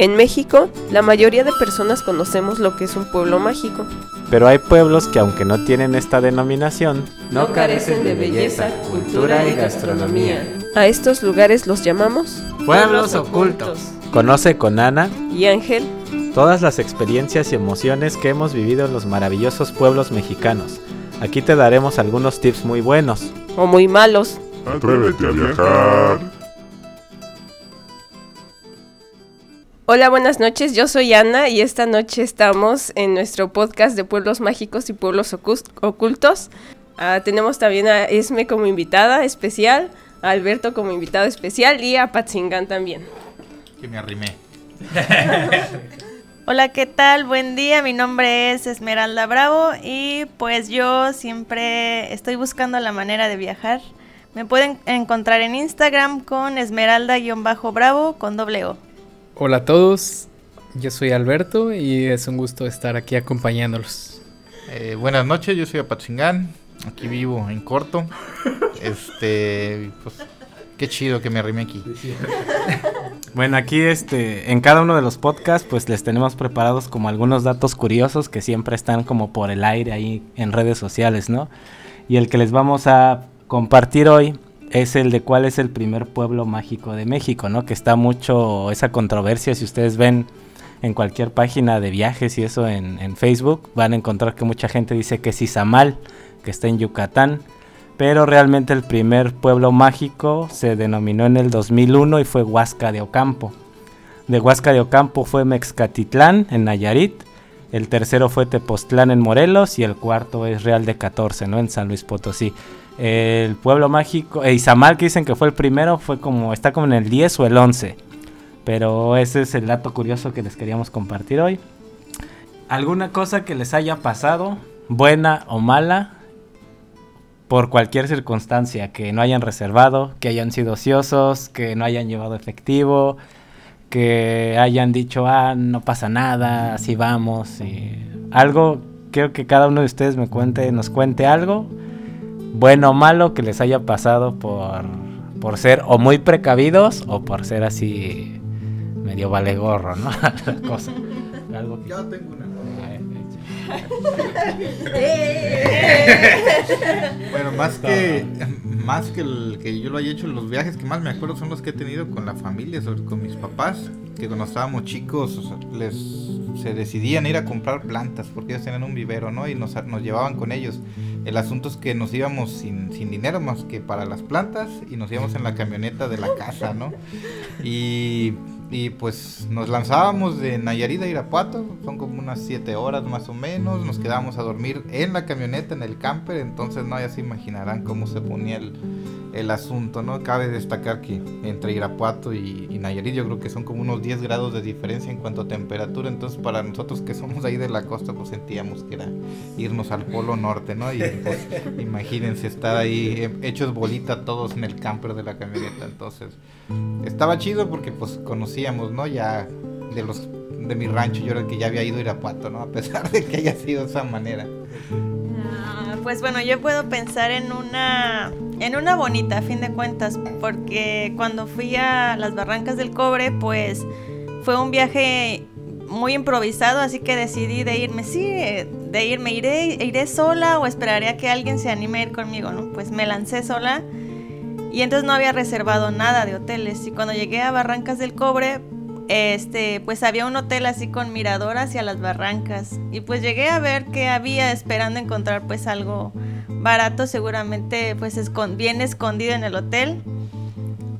En México, la mayoría de personas conocemos lo que es un pueblo mágico. Pero hay pueblos que aunque no tienen esta denominación, no carecen de belleza, cultura y gastronomía. A estos lugares los llamamos pueblos ocultos. Conoce con Ana y Ángel todas las experiencias y emociones que hemos vivido en los maravillosos pueblos mexicanos. Aquí te daremos algunos tips muy buenos o muy malos. Atrévete a viajar. Hola, buenas noches. Yo soy Ana y esta noche estamos en nuestro podcast de pueblos mágicos y pueblos ocultos. Ah, tenemos también a Esme como invitada especial, a Alberto como invitado especial y a Patzingán también. Que me arrimé. Hola, ¿qué tal? Buen día, mi nombre es Esmeralda Bravo y pues yo siempre estoy buscando la manera de viajar. Me pueden encontrar en Instagram con esmeralda-bravo con doble O. Hola a todos, yo soy Alberto y es un gusto estar aquí acompañándolos. Eh, buenas noches, yo soy Apachingán, aquí vivo en corto. Este, pues, qué chido que me arrimé aquí. Bueno, aquí este, en cada uno de los podcasts, pues les tenemos preparados como algunos datos curiosos que siempre están como por el aire ahí en redes sociales, ¿no? Y el que les vamos a compartir hoy es el de cuál es el primer pueblo mágico de México, ¿no? Que está mucho esa controversia, si ustedes ven en cualquier página de viajes y eso en, Facebook, van a encontrar que mucha gente dice que es Izamal, que está en Yucatán, pero realmente el primer pueblo mágico se denominó en el 2001 y fue Huasca de Ocampo. De Huasca de Ocampo fue Mexcatitlán en Nayarit, el tercero fue Tepoztlán en Morelos y el cuarto es Real de 14, ¿no? En San Luis Potosí el pueblo mágico, e Izamal que dicen que fue el primero, fue como, está como en el 10 o el 11. Pero ese es el dato curioso que les queríamos compartir hoy. ¿Alguna cosa que les haya pasado, buena o mala, por cualquier circunstancia, que no hayan reservado, que hayan sido ociosos, que no hayan llevado efectivo, que hayan dicho, ah, no pasa nada, así vamos, y algo, creo que cada uno de ustedes me cuente, nos cuente algo bueno o malo que les haya pasado por, por ser o muy precavidos o por ser así medio vale gorro, ¿no? cosa. Algo Yo tengo una. bueno, más que más que el que yo lo haya hecho, los viajes que más me acuerdo son los que he tenido con la familia, sobre con mis papás, que cuando estábamos chicos les se decidían ir a comprar plantas porque ellos tenían un vivero, ¿no? Y nos, nos llevaban con ellos. El asunto es que nos íbamos sin, sin dinero más que para las plantas y nos íbamos en la camioneta de la casa, ¿no? Y y pues nos lanzábamos de Nayarit a Irapuato, son como unas 7 horas más o menos, nos quedábamos a dormir en la camioneta, en el camper, entonces no, ya se imaginarán cómo se ponía el, el asunto, ¿no? Cabe destacar que entre Irapuato y, Nayarit yo creo que son como unos 10 grados de diferencia en cuanto a temperatura, entonces para nosotros que somos ahí de la costa pues sentíamos que era irnos al polo norte, ¿no? Y pues, imagínense estar ahí hechos bolita todos en el camper de la camioneta, entonces estaba chido porque pues conocíamos, ¿no? Ya de los de mi rancho yo era el que ya había ido a Irapuato, ¿no? A pesar de que haya sido de esa manera. Pues bueno, yo puedo pensar en una en una bonita, a fin de cuentas, porque cuando fui a las Barrancas del Cobre, pues fue un viaje muy improvisado, así que decidí de irme, sí, de irme, iré, iré sola o esperaré a que alguien se anime a ir conmigo, ¿no? Pues me lancé sola y entonces no había reservado nada de hoteles. Y cuando llegué a Barrancas del Cobre, este, pues había un hotel así con mirador hacia las barrancas y pues llegué a ver que había esperando encontrar pues algo barato, seguramente pues bien escondido en el hotel.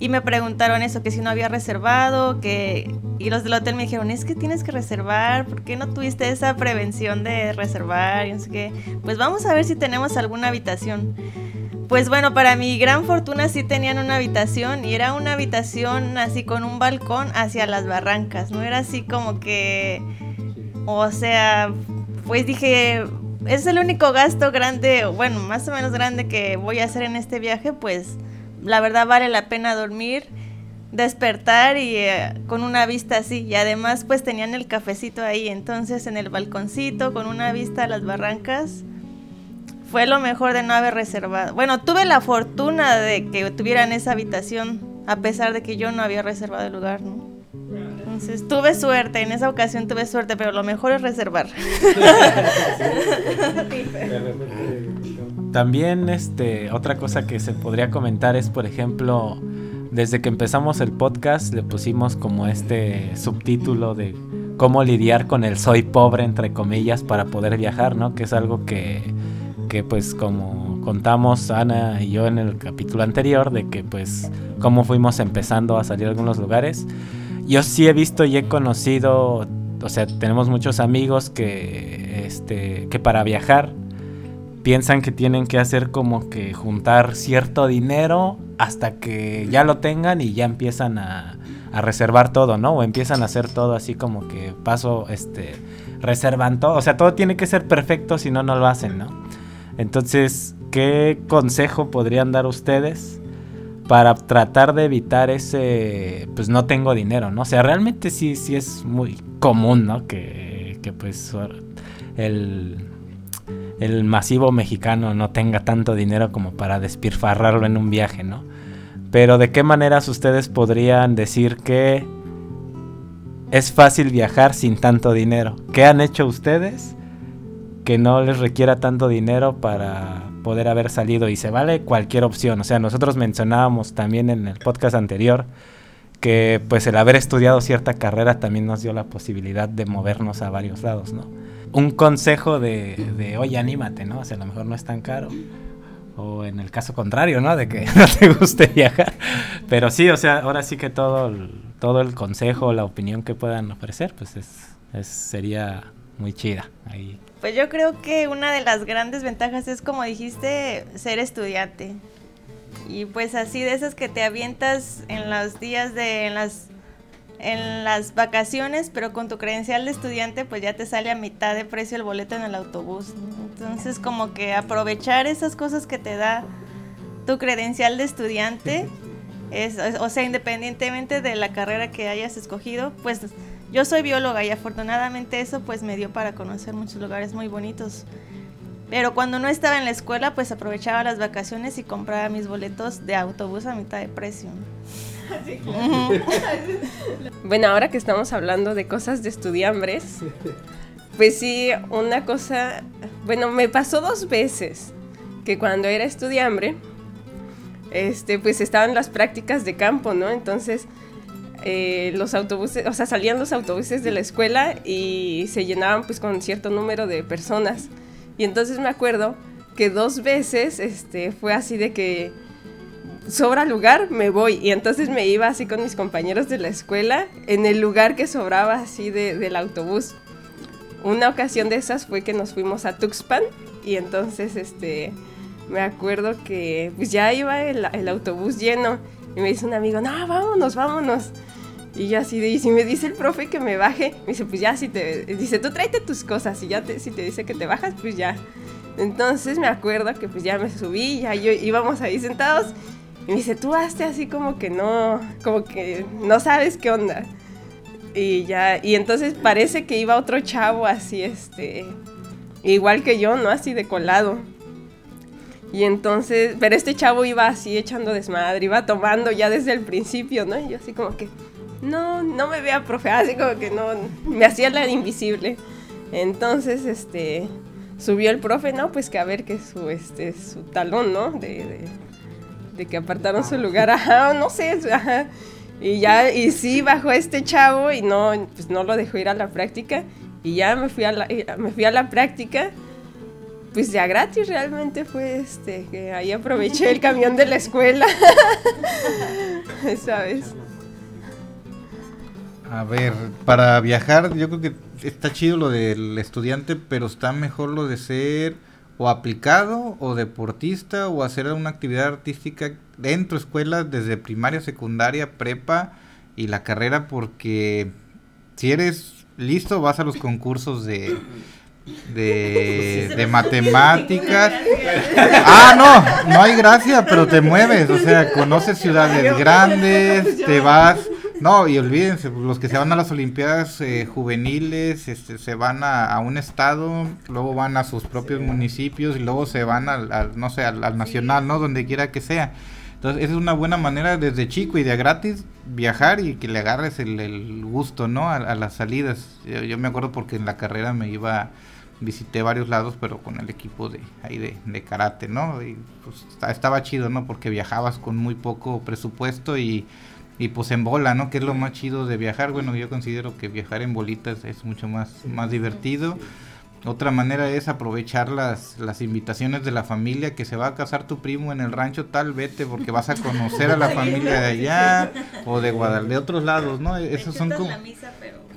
Y me preguntaron eso, que si no había reservado, que... Y los del hotel me dijeron, es que tienes que reservar, ¿por qué no tuviste esa prevención de reservar? Y no sé qué. Pues vamos a ver si tenemos alguna habitación. Pues bueno, para mi gran fortuna sí tenían una habitación y era una habitación así con un balcón hacia las barrancas, no era así como que... O sea, pues dije, es el único gasto grande, bueno, más o menos grande que voy a hacer en este viaje, pues la verdad vale la pena dormir, despertar y eh, con una vista así. Y además pues tenían el cafecito ahí, entonces en el balconcito con una vista a las barrancas. Fue lo mejor de no haber reservado. Bueno, tuve la fortuna de que tuvieran esa habitación, a pesar de que yo no había reservado el lugar, ¿no? Entonces tuve suerte, en esa ocasión tuve suerte, pero lo mejor es reservar. También este otra cosa que se podría comentar es, por ejemplo, desde que empezamos el podcast le pusimos como este subtítulo de cómo lidiar con el soy pobre entre comillas para poder viajar, ¿no? Que es algo que que pues como contamos Ana y yo en el capítulo anterior de que pues cómo fuimos empezando a salir a algunos lugares. Yo sí he visto y he conocido, o sea, tenemos muchos amigos que este que para viajar piensan que tienen que hacer como que juntar cierto dinero hasta que ya lo tengan y ya empiezan a, a reservar todo, ¿no? O empiezan a hacer todo así como que paso, este, reservan todo. O sea, todo tiene que ser perfecto, si no, no lo hacen, ¿no? Entonces, ¿qué consejo podrían dar ustedes para tratar de evitar ese, pues no tengo dinero, ¿no? O sea, realmente sí, sí es muy común, ¿no? Que, que pues el el masivo mexicano no tenga tanto dinero como para despilfarrarlo en un viaje, ¿no? Pero de qué maneras ustedes podrían decir que es fácil viajar sin tanto dinero. ¿Qué han hecho ustedes que no les requiera tanto dinero para poder haber salido? Y se vale cualquier opción. O sea, nosotros mencionábamos también en el podcast anterior que pues el haber estudiado cierta carrera también nos dio la posibilidad de movernos a varios lados, ¿no? un consejo de, de, oye, anímate, ¿no? O sea, a lo mejor no es tan caro. O en el caso contrario, ¿no? De que no te guste viajar. Pero sí, o sea, ahora sí que todo el, todo el consejo, la opinión que puedan ofrecer, pues es, es sería muy chida. Ahí. Pues yo creo que una de las grandes ventajas es, como dijiste, ser estudiante. Y pues así de esas que te avientas en los días de, en las en las vacaciones, pero con tu credencial de estudiante pues ya te sale a mitad de precio el boleto en el autobús. Entonces como que aprovechar esas cosas que te da tu credencial de estudiante, es, o sea, independientemente de la carrera que hayas escogido, pues yo soy bióloga y afortunadamente eso pues me dio para conocer muchos lugares muy bonitos. Pero cuando no estaba en la escuela, pues aprovechaba las vacaciones y compraba mis boletos de autobús a mitad de precio. bueno, ahora que estamos hablando de cosas de estudiambres, pues sí, una cosa, bueno, me pasó dos veces que cuando era estudiambre, este, pues estaban las prácticas de campo, ¿no? Entonces, eh, los autobuses, o sea, salían los autobuses de la escuela y se llenaban pues con cierto número de personas. Y entonces me acuerdo que dos veces, este, fue así de que sobra lugar, me voy. Y entonces me iba así con mis compañeros de la escuela en el lugar que sobraba así de, del autobús. Una ocasión de esas fue que nos fuimos a Tuxpan y entonces este me acuerdo que pues ya iba el, el autobús lleno y me dice un amigo, no, vámonos, vámonos. Y yo así de, y si me dice el profe que me baje, me dice, pues ya, si te, dice, tú tráete tus cosas y ya te, si te dice que te bajas, pues ya. Entonces me acuerdo que pues ya me subí, ya yo íbamos ahí sentados y me dice, tú hazte así como que no, como que no sabes qué onda. Y ya, y entonces parece que iba otro chavo así, este, igual que yo, ¿no? Así de colado. Y entonces, pero este chavo iba así echando desmadre, iba tomando ya desde el principio, ¿no? Y yo así como que, no, no me vea, profe, así como que no, me hacía la invisible. Entonces, este, subió el profe, ¿no? Pues que a ver que su, este, su talón, ¿no? de de que apartaron su lugar, ajá, no sé, ajá. Y ya, y sí bajó este chavo y no, pues no lo dejó ir a la práctica. Y ya me fui a la, eh, me fui a la práctica. Pues ya gratis realmente fue este, que ahí aproveché el camión de la escuela. ¿Sabes? A ver, para viajar yo creo que está chido lo del estudiante, pero está mejor lo de ser o aplicado o deportista o hacer una actividad artística dentro de escuelas desde primaria, secundaria, prepa y la carrera porque si eres listo vas a los concursos de de, de matemáticas. Ah, no, no hay gracia, pero te mueves, o sea, conoces ciudades grandes, te vas no, y olvídense, los que se van a las Olimpiadas eh, juveniles, este, se van a, un estado, luego van a sus propios municipios y luego se van al, no sé, al, nacional, ¿no? Donde quiera que sea. Entonces, esa es una buena manera desde chico y de gratis viajar y que le agarres el, gusto, ¿no? A, las salidas. Yo, me acuerdo porque en la carrera me iba, visité varios lados, pero con el equipo de ahí de, karate, ¿no? Y pues estaba chido, ¿no? Porque viajabas con muy poco presupuesto y, y pues en bola, ¿no? Que es lo más chido de viajar. Bueno, yo considero que viajar en bolitas es mucho más, más divertido. Otra manera es aprovechar las, las invitaciones de la familia, que se va a casar tu primo en el rancho tal, vete porque vas a conocer a la familia de allá o de Guadalajara, de otros lados, ¿no? Esos son como...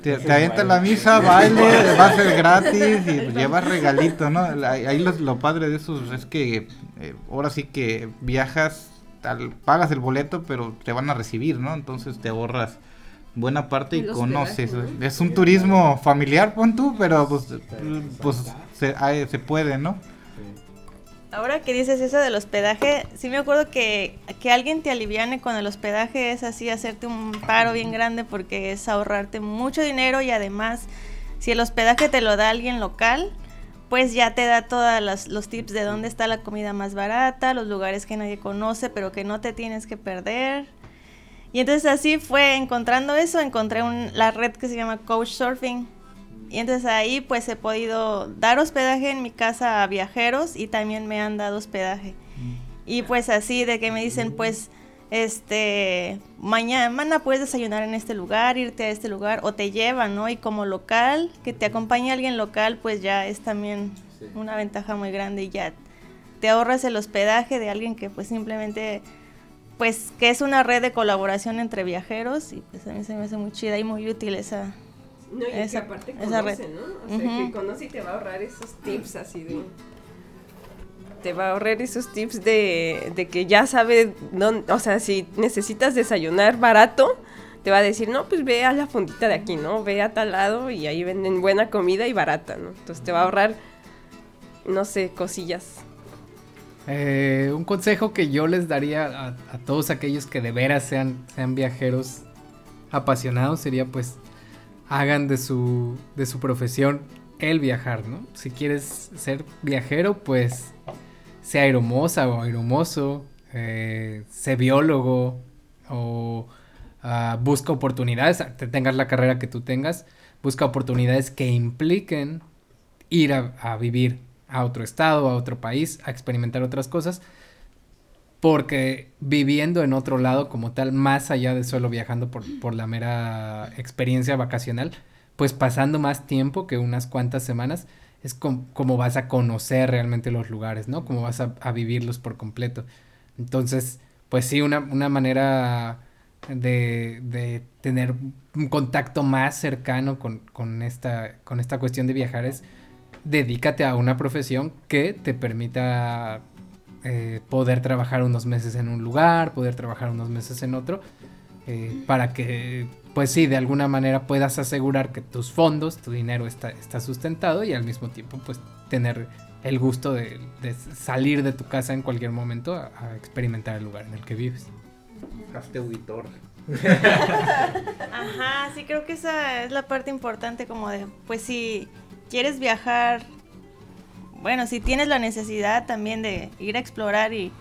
Te, te la misa, baile, va a ser gratis y llevas regalito, ¿no? Ahí lo, padre de eso es que eh, ahora sí que viajas, tal, pagas el boleto, pero te van a recibir, ¿no? Entonces te ahorras buena parte y conoces. Es un turismo familiar, pon tú, pero pues, pues se, se puede, ¿no? Ahora que dices eso del hospedaje, sí me acuerdo que, que alguien te aliviane con el hospedaje es así hacerte un paro bien grande porque es ahorrarte mucho dinero y además si el hospedaje te lo da alguien local, pues ya te da todos los tips de dónde está la comida más barata, los lugares que nadie conoce pero que no te tienes que perder. Y entonces así fue encontrando eso, encontré la red que se llama Coach Surfing. Y entonces ahí pues he podido dar hospedaje en mi casa a viajeros y también me han dado hospedaje. Mm. Y pues así de que me dicen pues este mañana puedes desayunar en este lugar, irte a este lugar o te llevan, ¿no? Y como local, que te acompañe alguien local, pues ya es también una ventaja muy grande y ya te ahorras el hospedaje de alguien que pues simplemente pues que es una red de colaboración entre viajeros y pues a mí se me hace muy chida y muy útil esa no, y esa, que aparte conoce, ¿no? O sea, que conoce y te va a ahorrar esos tips así de te va a ahorrar esos tips de, de que ya sabe dónde, o sea, si necesitas desayunar barato, te va a decir, no, pues ve a la fundita de aquí, ¿no? Ve a tal lado y ahí venden buena comida y barata, ¿no? Entonces te va a ahorrar, no sé, cosillas. Eh, un consejo que yo les daría a, todos aquellos que de veras sean, sean viajeros apasionados sería pues hagan de su, de su profesión el viajar, ¿no? Si quieres ser viajero, pues sea aeromosa o aeromoso, eh, sé biólogo o ah, busca oportunidades, te tengas la carrera que tú tengas, busca oportunidades que impliquen ir a vivir a otro estado, a otro país, a experimentar otras cosas, porque viviendo en otro lado como tal, más allá de solo viajando por, la mera experiencia vacacional, pues pasando más tiempo que unas cuantas semanas, es como vas a conocer realmente los lugares, ¿no? Como vas a, vivirlos por completo. Entonces, pues sí, una, manera de, de, tener un contacto más cercano con, con, esta, con esta cuestión de viajar es dedícate a una profesión que te permita eh, poder trabajar unos meses en un lugar, poder trabajar unos meses en otro, eh, para que, pues sí, de alguna manera puedas asegurar que tus fondos, tu dinero está, está sustentado y al mismo tiempo, pues tener el gusto de, salir de tu casa en cualquier momento a, experimentar el lugar en el que vives. Ajá, sí creo que esa es la parte importante como de, pues sí, quieres viajar, bueno, si tienes la necesidad también de ir a explorar y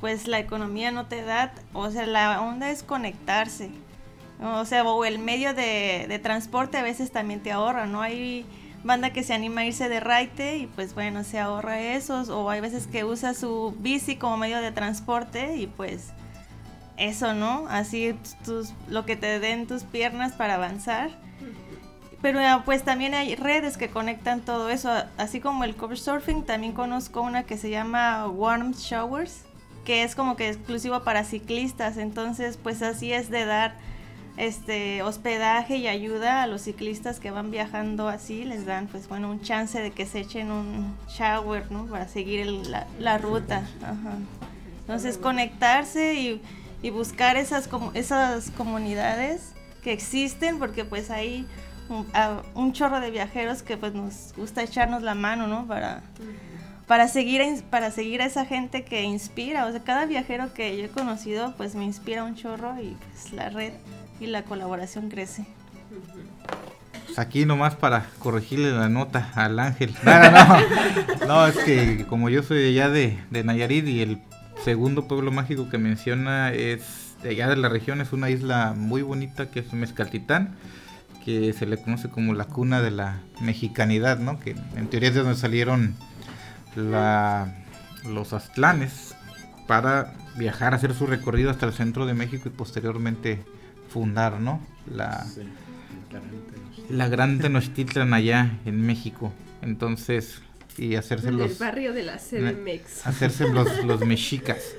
pues la economía no te da, o sea, la onda es conectarse. O sea, o el medio de, transporte a veces también te ahorra, ¿no? Hay banda que se anima a irse de raite y pues bueno, se ahorra esos, o hay veces que usa su bici como medio de transporte y pues eso, ¿no? Así tus, lo que te den tus piernas para avanzar pero ah, pues también hay redes que conectan todo eso, así como el cover surfing, también conozco una que se llama Warm Showers, que es como que exclusivo para ciclistas, entonces pues así es de dar este hospedaje y ayuda a los ciclistas que van viajando así, les dan pues bueno un chance de que se echen un shower, ¿no? Para seguir la, ruta. Entonces conectarse y, y buscar esas, esas comunidades que existen, porque pues ahí un, chorro de viajeros que pues nos gusta echarnos la mano, ¿no? Para, para, seguir, para seguir a esa gente que inspira. O sea, cada viajero que yo he conocido pues me inspira un chorro y pues la red y la colaboración crece. Aquí nomás para corregirle la nota al ángel. No, no, no. No, es que como yo soy allá de, de Nayarit y el segundo pueblo mágico que menciona es de allá de la región, es una isla muy bonita que es Mezcaltitán, que se le conoce como la cuna de la mexicanidad, ¿no? Que en teoría es de donde salieron la, los aztlanes para viajar, hacer su recorrido hasta el centro de México y posteriormente fundar, ¿no? La, la gran Tenochtitlan allá en México. Entonces, y hacerse En los el barrio de la CDMX. hacerse los, los mexicas.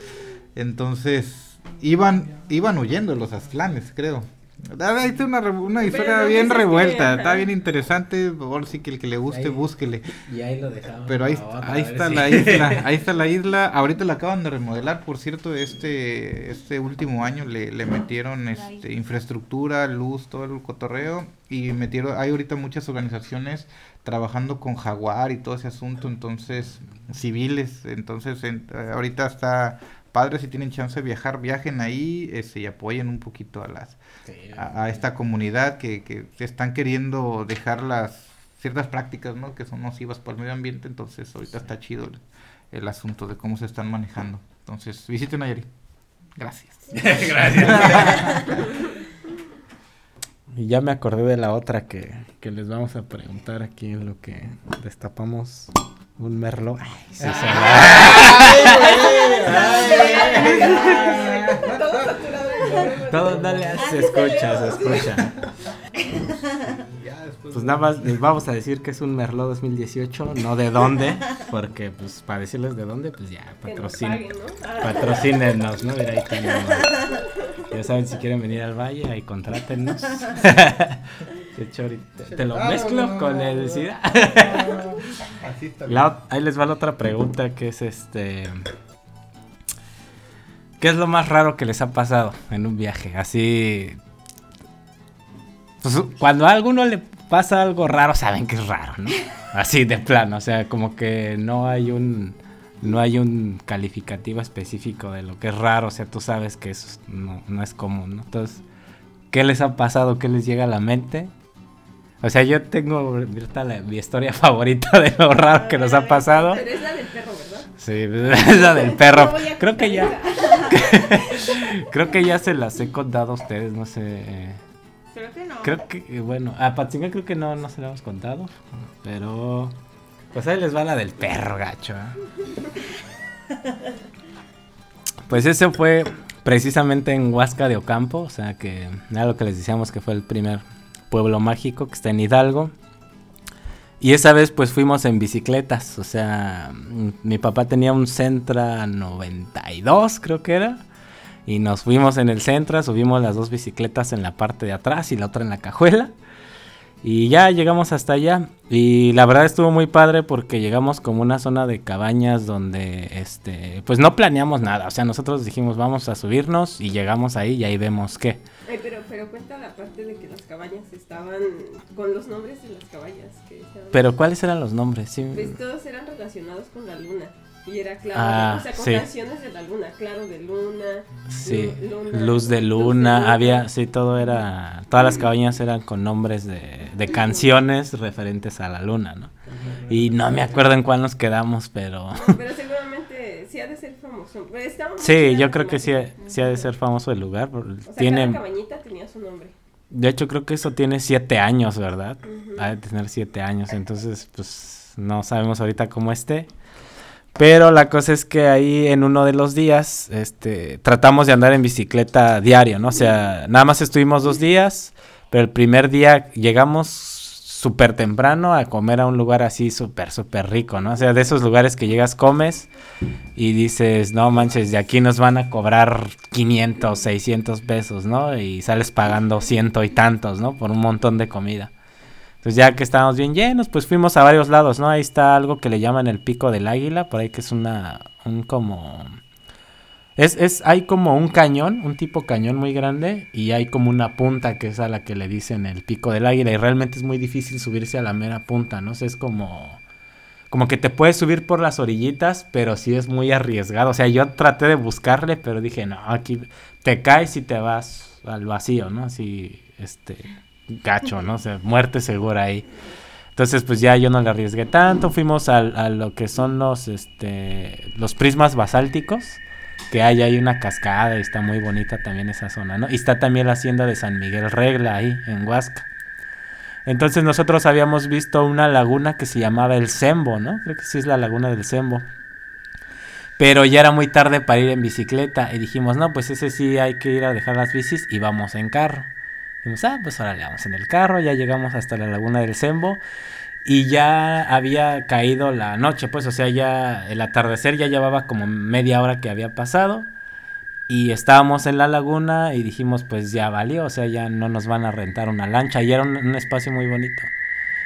Entonces, iban, iban huyendo los aztlanes, creo. Ah, Ahí está una, una historia no bien revuelta, está bien interesante, por favor, sí que el que le guste, Ahí. búsquele. Y ahí lo dejamos. Pero ahí, ahí está si- la isla, ahí está la isla. Ahorita la acaban de remodelar, por cierto, este este último año le, le metieron este infraestructura, luz, todo el cotorreo y metieron hay ahorita muchas organizaciones trabajando con Jaguar y todo ese asunto, entonces civiles, entonces en- ahorita está padre si tienen chance de viajar, viajen ahí este, y apoyen un poquito a las Sí, a, a esta comunidad que, que se están queriendo dejar las ciertas prácticas, ¿no? Que son nocivas para el medio ambiente, entonces ahorita está chido el, el asunto de cómo se están manejando. Entonces, visiten Nayarit. Gracias. Y ya me acordé de la otra que, que les vamos a preguntar aquí en lo que destapamos un merlo. Ay, sí, se Todo, dale, se escucha, se escucha. Pues nada más les vamos a decir que es un Merlot 2018, no de dónde, porque pues para decirles de dónde, pues ya, patrocinen. Ah, Patrocínenos, ¿no? Mira, ahí tenemos. Ya saben, si quieren venir al valle, ahí contrátennos. De hecho, ahorita te lo mezclo con el SIDA. Así está. La ahí les va la otra pregunta que es este. ¿Qué es lo más raro que les ha pasado en un viaje? Así. Pues, cuando a alguno le pasa algo raro, saben que es raro, ¿no? Así de plano, o sea, como que no hay un. No hay un calificativo específico de lo que es raro, o sea, tú sabes que eso no, no es común, ¿no? Entonces, ¿qué les ha pasado? ¿Qué les llega a la mente? O sea, yo tengo la- mi historia favorita de lo raro que nos ha pasado. Pero es la del perro, ¿verdad? Sí, es la del perro. Creo que ya, creo que ya se las he contado a ustedes, no sé. eh, Creo que no. Creo que, eh, bueno, a Patzinga creo que no, no se la hemos contado, pero pues ahí les va la del perro gacho. ¿eh? Pues ese fue precisamente en Huasca de Ocampo, o sea que era lo que les decíamos que fue el primer pueblo mágico que está en Hidalgo. Y esa vez pues fuimos en bicicletas, o sea, mi papá tenía un Centra 92 creo que era. Y nos fuimos en el Centra, subimos las dos bicicletas en la parte de atrás y la otra en la cajuela. Y ya llegamos hasta allá. Y la verdad estuvo muy padre porque llegamos como una zona de cabañas donde, este, pues no planeamos nada. O sea, nosotros dijimos vamos a subirnos y llegamos ahí y ahí vemos qué. Ay, pero, pero cuenta la parte de que las cabañas estaban con los nombres de las cabañas. Que estaban- Pero ¿cuáles eran los nombres? Sí. Pues todos eran relacionados con la luna. Y era claro, Ah, o sea, con sí. canciones de la luna, claro de luna, Sí, luna, luz de luna, había, sí, todo era, todas las cabañas eran con nombres de, de canciones referentes a la luna, ¿no? Y no me acuerdo en cuál nos quedamos, pero Pero seguramente sí ha de ser famoso. Muy sí, yo creo que sí, sí ha de ser famoso el lugar. O sea, cada cabañita tenía su nombre. de hecho creo que eso tiene siete años, ¿verdad? Ha de tener siete años, entonces pues no sabemos ahorita cómo esté. Pero la cosa es que ahí en uno de los días, este, tratamos de andar en bicicleta diario, ¿no? O sea, nada más estuvimos dos días, pero el primer día llegamos súper temprano a comer a un lugar así súper, súper rico, ¿no? O sea, de esos lugares que llegas, comes y dices, no manches, de aquí nos van a cobrar 500, 600 pesos, ¿no? Y sales pagando ciento y tantos, ¿no? Por un montón de comida. Entonces ya que estábamos bien llenos, pues fuimos a varios lados, ¿no? Ahí está algo que le llaman el pico del águila, por ahí que es una, un como... Es, es, hay como un cañón, un tipo cañón muy grande, y hay como una punta que es a la que le dicen el pico del águila, y realmente es muy difícil subirse a la mera punta, ¿no? O sea, es como... Como que te puedes subir por las orillitas, pero sí es muy arriesgado. O sea, yo traté de buscarle, pero dije, no, aquí te caes y te vas al vacío, ¿no? Así, este, gacho, ¿no? O muerte segura ahí. Entonces, pues ya yo no le arriesgué tanto. Fuimos al- a, lo que son los, este, los prismas basálticos. que hay ahí una cascada y está muy bonita también esa zona, ¿no? Y está también la hacienda de San Miguel Regla ahí en Huasca. Entonces nosotros habíamos visto una laguna que se llamaba el Sembo, ¿no? Creo que sí es la laguna del Sembo. Pero ya era muy tarde para ir en bicicleta y dijimos, no, pues ese sí hay que ir a dejar las bicis y vamos en carro. Dijimos, ah, pues ahora le vamos en el carro, ya llegamos hasta la laguna del Sembo y ya había caído la noche, pues, o sea, ya el atardecer ya llevaba como media hora que había pasado. Y estábamos en la laguna y dijimos, pues ya valió, o sea, ya no nos van a rentar una lancha. Y era un, un espacio muy bonito.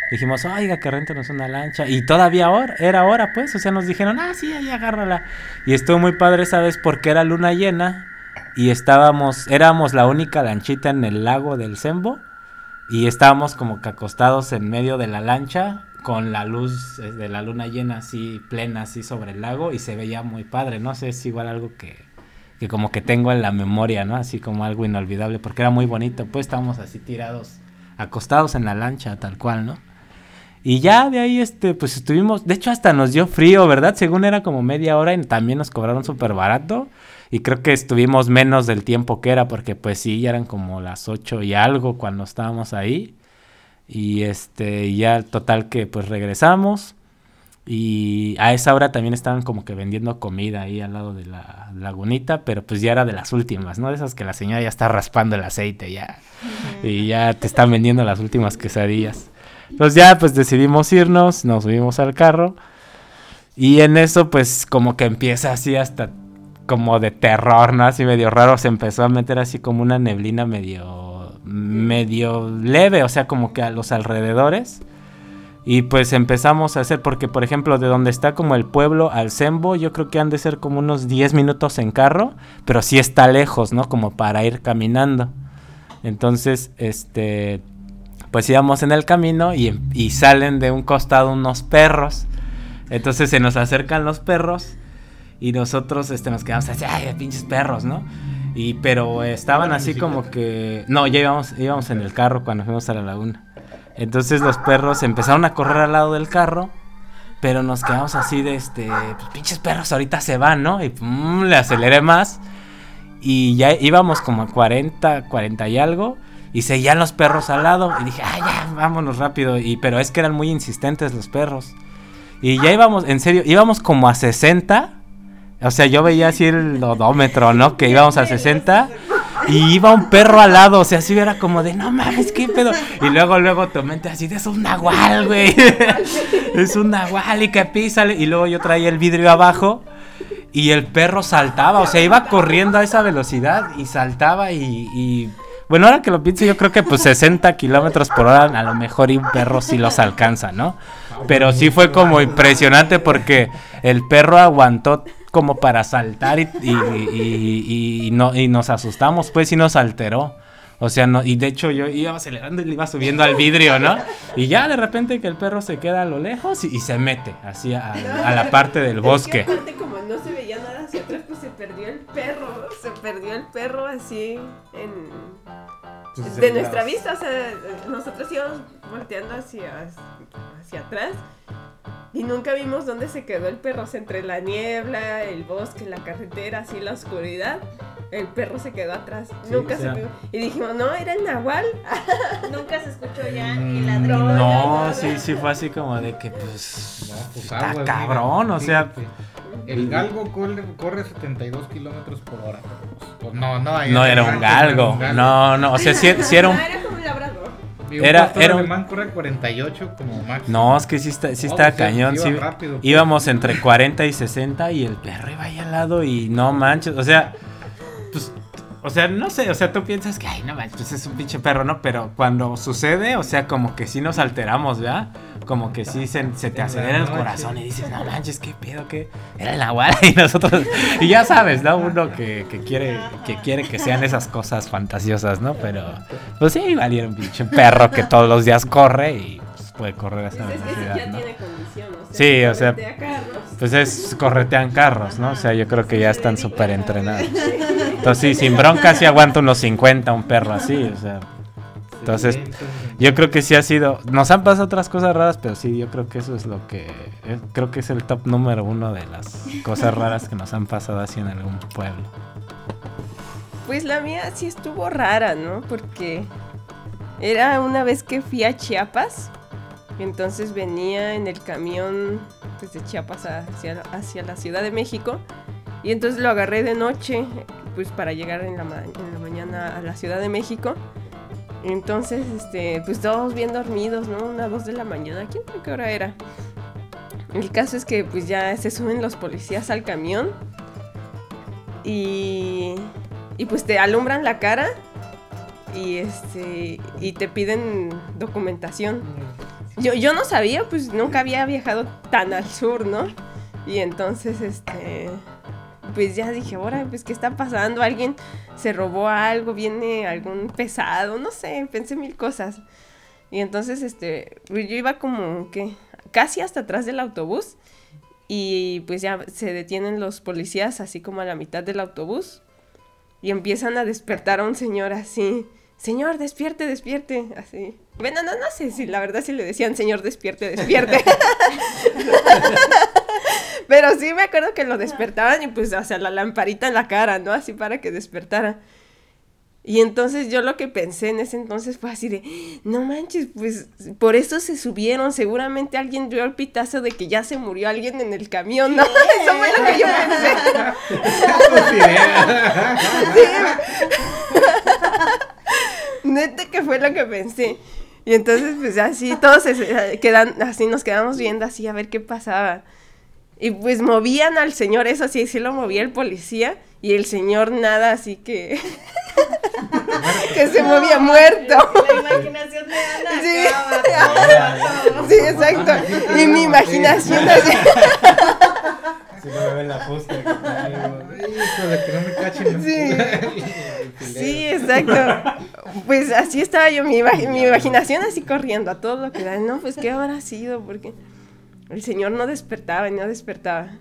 Dijimos, oiga, que rentenos una lancha. Y todavía era hora, pues, o sea, nos dijeron, ah, sí, ahí agárrala. Y estuvo muy padre esa vez porque era luna llena y estábamos, éramos la única lanchita en el lago del Sembo y estábamos como que acostados en medio de la lancha con la luz eh, de la luna llena así plena así sobre el lago y se veía muy padre, no sé, es igual algo que, que como que tengo en la memoria, ¿no? Así como algo inolvidable porque era muy bonito, pues estábamos así tirados, acostados en la lancha tal cual, ¿no? Y ya de ahí, este, pues estuvimos, de hecho hasta nos dio frío, ¿verdad? Según era como media hora y también nos cobraron súper barato. Y creo que estuvimos menos del tiempo que era, porque pues sí, ya eran como las 8 y algo cuando estábamos ahí. Y este, ya total que pues regresamos. Y a esa hora también estaban como que vendiendo comida ahí al lado de la lagunita, pero pues ya era de las últimas, ¿no? De esas que la señora ya está raspando el aceite ya. Y ya te están vendiendo las últimas quesadillas. Entonces ya pues decidimos irnos, nos subimos al carro. Y en eso pues como que empieza así hasta como de terror, ¿no? Así medio raro, se empezó a meter así como una neblina medio, medio leve, o sea, como que a los alrededores. Y pues empezamos a hacer, porque por ejemplo, de donde está como el pueblo al Sembo, yo creo que han de ser como unos 10 minutos en carro, pero sí está lejos, ¿no? Como para ir caminando. Entonces, este, pues íbamos en el camino y, y salen de un costado unos perros. Entonces se nos acercan los perros y nosotros este, nos quedamos así, ay, pinches perros, ¿no? Y pero estaban así como que... No, ya íbamos, íbamos en el carro cuando fuimos a la laguna. Entonces los perros empezaron a correr al lado del carro, pero nos quedamos así de este, pues pinches perros ahorita se van, ¿no? Y pum, le aceleré más y ya íbamos como a 40, 40 y algo y seguían los perros al lado y dije, "Ah, ya, vámonos rápido." Y pero es que eran muy insistentes los perros. Y ya íbamos, en serio, íbamos como a 60 o sea, yo veía así el odómetro, ¿no? Que íbamos a 60 y iba un perro al lado, o sea, así era como de, no mames, qué pedo. Y luego, luego tu mente así, de, es un nahual, güey. es un nahual y que pisa. Y luego yo traía el vidrio abajo y el perro saltaba, o sea, iba corriendo a esa velocidad y saltaba y. Bueno, ahora que lo pienso, yo creo que pues 60 kilómetros por hora a lo mejor un perro sí los alcanza, ¿no? Pero sí fue como impresionante porque el perro aguantó como para saltar y, y, y, y, no, y nos asustamos, pues y nos alteró. O sea, no, y de hecho yo iba acelerando y le iba subiendo al vidrio, ¿no? Y ya de repente que el perro se queda a lo lejos y, se mete así a, a, la parte del bosque. Es que aparte como no se veía nada hacia atrás, pues se perdió el perro, se perdió el perro así en... Pues de nuestra vista, o sea, nosotros íbamos volteando hacia, hacia atrás y nunca vimos dónde se quedó el perro. O sea, entre la niebla, el bosque, la carretera, así la oscuridad. El perro se quedó atrás. Sí, nunca o sea, se vio. Y dijimos, no, era el nahual. nunca se escuchó ya Mm, ladrido. No, sí, sí fue así como de que pues... No, pues está aguas, cabrón, mira, o sea... fíjate. El galgo corre, corre 72 kilómetros por hora. Pues no, no. ahí No era un galgo. No, no, o sea, sí, sí era un... No, era como Y un Era- era un- alemán corre 48 como máximo. No, es que sí está, sí No, está o sea, cañón. iba sí. rápido. Íbamos entre 40 y 60 y el perro iba ahí al lado y no manches. O sea, pues, o sea, no sé, o sea, tú piensas que, ay, no manches, pues es un pinche perro, ¿no? Pero cuando sucede, o sea, como que sí nos alteramos, ¿verdad? Como que sí se, se te acelera el corazón y dices, no manches, qué pedo, qué. Era el nahual y nosotros. Y ya sabes, ¿no? Uno que, que quiere, que quiere que sean esas cosas fantasiosas, ¿no? Pero, pues sí, era un pinche perro que todos los días corre y pues, puede correr a esa Pues es que ese velocidad, ya ¿no? tiene condición, o sea. Sí, o sea, corretea carros. Pues es corretean carros, ¿no? O sea, yo creo que ya están súper entrenados. Entonces, sí, sin bronca sí aguanta unos 50 un perro así, o sea, Entonces, yo creo que sí ha sido. Nos han pasado otras cosas raras, pero sí, yo creo que eso es lo que. eh, creo que es el top número uno de las cosas raras que nos han pasado así en algún pueblo. Pues la mía sí estuvo rara, ¿no? Porque era una vez que fui a Chiapas. y Entonces venía en el camión pues, de Chiapas hacia, hacia la Ciudad de México. Y entonces lo agarré de noche, pues para llegar en la, ma- en la mañana a la Ciudad de México. Entonces, este, pues todos bien dormidos, ¿no? Una, dos de la mañana, ¿quién sabe qué hora era? El caso es que pues ya se suben los policías al camión y, y pues te alumbran la cara y este y te piden documentación. Yo, yo no sabía, pues nunca había viajado tan al sur, ¿no? Y entonces, este, pues ya dije, ahora, pues, ¿qué está pasando? Alguien se robó algo, viene algún pesado, no sé, pensé mil cosas. Y entonces, este, pues, yo iba como que casi hasta atrás del autobús y pues ya se detienen los policías así como a la mitad del autobús y empiezan a despertar a un señor así. Señor, despierte, despierte. Así. Bueno, no, no sé si la verdad si le decían, señor, despierte, despierte. Pero sí me acuerdo que lo despertaban y pues, o sea, la lamparita en la cara, ¿no? Así para que despertara. Y entonces yo lo que pensé en ese entonces fue así de, no manches, pues por eso se subieron, seguramente alguien dio el pitazo de que ya se murió alguien en el camión, ¿no? Eso fue lo que yo pensé. Neta que fue lo que pensé. Y entonces pues así todos se quedan, así nos quedamos viendo así a ver qué pasaba. Y pues movían al señor, eso sí, sí lo movía el policía. Y el señor nada, así que. que se movía muerto. La imaginación de Ana Sí. acaba todo. Sí, exacto. Y mi imaginación así. Si no me ven la fusta. Hijo de que no me cachen. Sí. Sí, exacto. Pues así estaba yo, mi, mi imaginación así corriendo a todo lo que da. No, pues qué habrá sido, porque el señor no despertaba y no despertaba.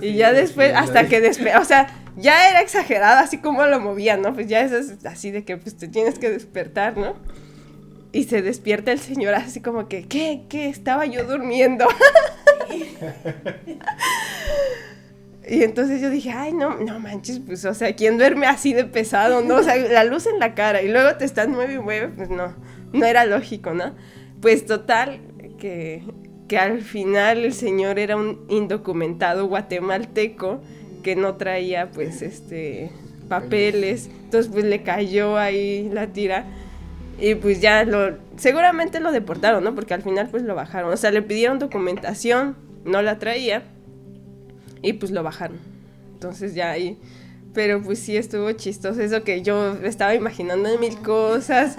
Y ya después, hasta que despertó, o sea, ya era exagerado así como lo movían, ¿no? Pues ya es así de que pues te tienes que despertar, ¿no? Y se despierta el señor así como que, ¿qué? ¿Qué? Estaba yo durmiendo. Y entonces yo dije, ay, no, no manches, pues, o sea, ¿quién duerme así de pesado, no? O sea, la luz en la cara y luego te estás mueve y mueve, pues no, no era lógico, ¿no? Pues total, que, que al final el señor era un indocumentado guatemalteco que no traía, pues, este, papeles, entonces pues le cayó ahí la tira. Y pues ya lo, seguramente lo deportaron, ¿no? Porque al final pues lo bajaron. O sea, le pidieron documentación, no la traía. Y pues lo bajaron. Entonces ya ahí. Pero pues sí estuvo chistoso eso que yo estaba imaginando mil cosas.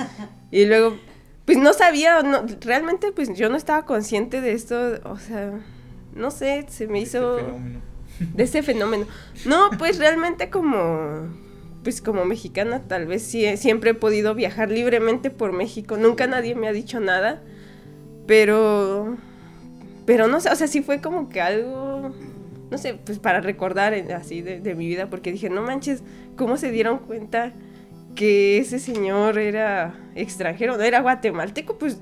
Y luego, pues no sabía, no, realmente pues yo no estaba consciente de esto. O sea, no sé, se me hizo de ese fenómeno. No, pues realmente como, pues como mexicana tal vez sí, siempre he podido viajar libremente por México. Nunca nadie me ha dicho nada, pero, pero no sé, o sea, sí fue como que algo, no sé, pues para recordar en- así de, de mi vida, porque dije, no manches, ¿cómo se dieron cuenta que ese señor era extranjero? No era guatemalteco, pues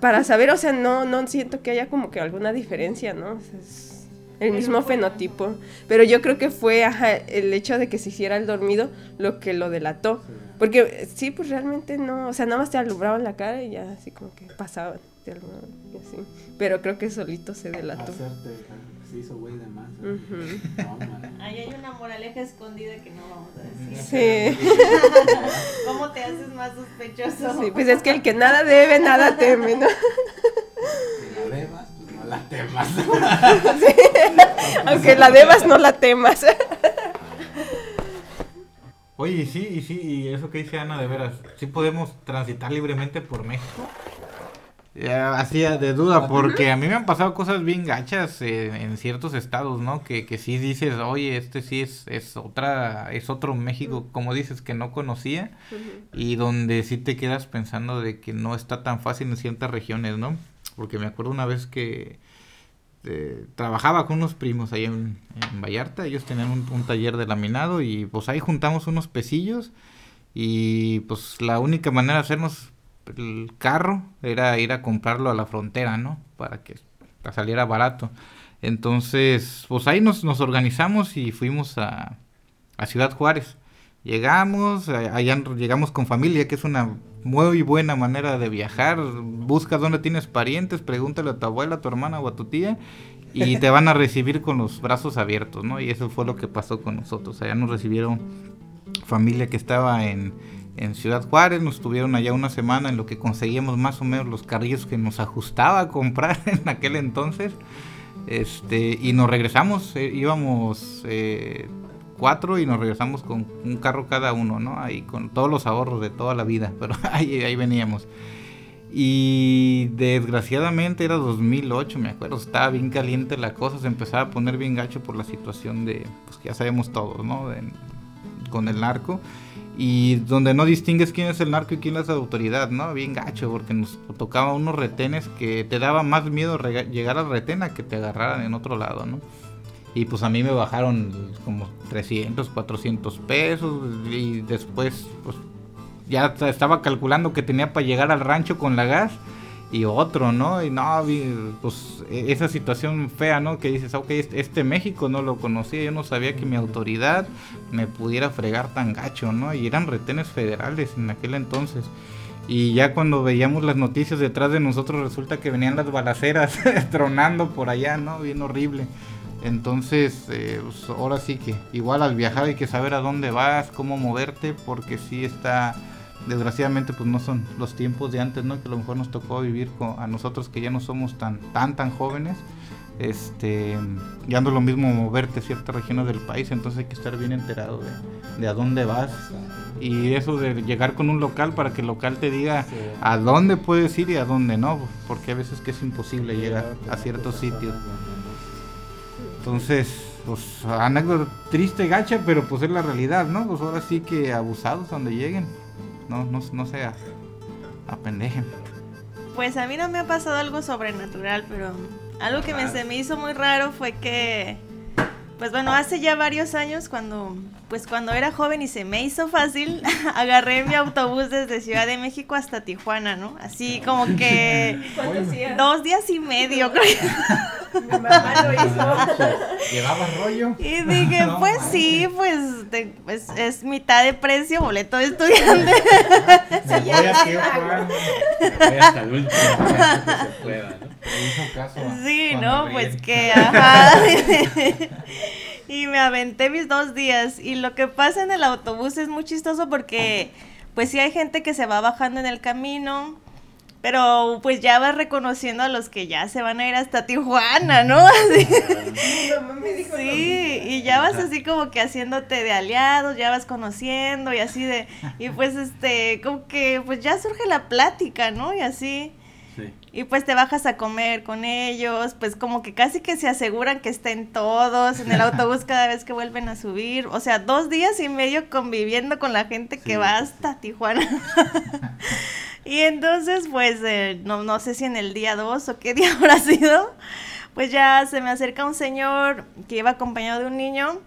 para saber, o sea, no, no siento que haya como que alguna diferencia, ¿no? O sea, es el mismo fenotipo. Pero yo creo que fue ajá, el hecho de que se hiciera el dormido lo que lo delató. Porque eh, sí, pues realmente no, o sea, nada más te alumbraban la cara y ya así como que pasaban. te alumbraban y así. Pero creo que solito se delató. Se hizo güey de más. Ujú. Ahí hay una moraleja escondida que no vamos a decir. Sí. ¿Cómo te haces más sospechoso? sí, pues es que el que nada debe, nada teme, ¿no? Si la debas, pues no la temas. Sí. Aunque la debas, no la temas. Oye, y sí, y sí, y eso que dice Ana, de veras, ¿sí podemos transitar libremente por México? Hacía de duda, porque a mí me han pasado cosas bien gachas eh, en ciertos estados, ¿no? Que, que sí dices, oye, este sí es, es otra, es otro México, como dices, que no conocía, y donde sí te quedas pensando de que no está tan fácil en ciertas regiones, ¿no? Porque me acuerdo una vez que eh, trabajaba con unos primos ahí en, en Vallarta, ellos tenían un, un taller de laminado y pues ahí juntamos unos pesillos Y pues la única manera de hacernos el carro era ir a comprarlo a la frontera, ¿no? Para que saliera barato. Entonces, pues ahí nos, nos organizamos y fuimos a, a Ciudad Juárez. Llegamos, allá llegamos con familia, que es una muy buena manera de viajar. Busca dónde tienes parientes, pregúntale a tu abuela, a tu hermana o a tu tía y te van a recibir con los brazos abiertos, ¿no? Y eso fue lo que pasó con nosotros. Allá nos recibieron familia que estaba en, en Ciudad Juárez, nos tuvieron allá una semana en lo que conseguíamos más o menos los carrillos que nos ajustaba comprar en aquel entonces. Este, y nos regresamos, eh, íbamos eh, cuatro y nos regresamos con un carro cada uno, ¿no? Ahí con todos los ahorros de toda la vida, pero ahí, veníamos. Y desgraciadamente era 2008, me acuerdo, estaba bien caliente la cosa, se empezaba a poner bien gacho por la situación de, pues ya sabemos todos, ¿no? con el narco. Y donde no distingues quién es el narco y quién es la autoridad, ¿no? Bien gacho, porque nos tocaba unos retenes que te daba más miedo llegar al retén a que te agarraran en otro lado, ¿no? Y pues a mí me bajaron como 300, 400 pesos y después pues ya estaba calculando que tenía para llegar al rancho con la gas y otro, ¿no? Y no, pues e, esa situación fea, ¿no? Que dices, ok, este, este, México no lo conocía, yo no sabía que mi autoridad me pudiera fregar tan gacho, ¿no? Y eran retenes federales en aquel entonces. Y ya cuando veíamos las noticias detrás de nosotros resulta que venían las balaceras tronando por allá, ¿no? Bien horrible. Entonces, eh, pues, ahora sí que igual al viajar hay que saber a dónde vas, cómo moverte, porque sí está, desgraciadamente, pues no son los tiempos de antes, ¿no? Que a lo mejor nos tocó vivir con, a nosotros que ya no somos tan, tan, tan jóvenes. Este, ya no es lo mismo moverte a ciertas regiones del país, entonces hay que estar bien enterado de, a dónde vas. Y eso de llegar con un local para que el local te diga a dónde puedes ir y a dónde no, porque a veces que es imposible llegar a ciertos sitios. Entonces, pues anécdota triste, gacha, pero pues es la realidad, ¿no? Pues ahora sí que abusados donde lleguen. No, no, no se apendejen. Pues a mí no me ha pasado algo sobrenatural, pero algo que me, se me hizo muy raro fue que, pues bueno, hace ya varios años cuando pues cuando era joven y se me hizo fácil, agarré mi autobús desde Ciudad de México hasta Tijuana, ¿no? Así como que dos días y medio, creo. Mi mamá lo hizo. ¿Llevabas rollo? Y dije, pues sí, pues, pues, es mitad de precio, boleto de estudiante. Me voy a Tijuana. Voy hasta el último que se pueda, ¿no? hizo caso sí, no, pues que, ajá. Y me aventé mis dos días. Y lo que pasa en el autobús es muy chistoso porque, pues sí hay gente que se va bajando en el camino. Pero pues ya vas reconociendo a los que ya se van a ir hasta Tijuana, ¿no? Así. Sí, y ya vas así como que haciéndote de aliados, ya vas conociendo y así de... Y pues este, como que pues ya surge la plática, ¿no? Y así. Y pues te bajas a comer con ellos, pues como que casi que se aseguran que estén todos en el autobús cada vez que vuelven a subir. O sea, dos días y medio conviviendo con la gente que va hasta Tijuana. y entonces, pues, eh, no, no sé si en el día dos o qué día habrá sido, pues ya se me acerca un señor que iba acompañado de un niño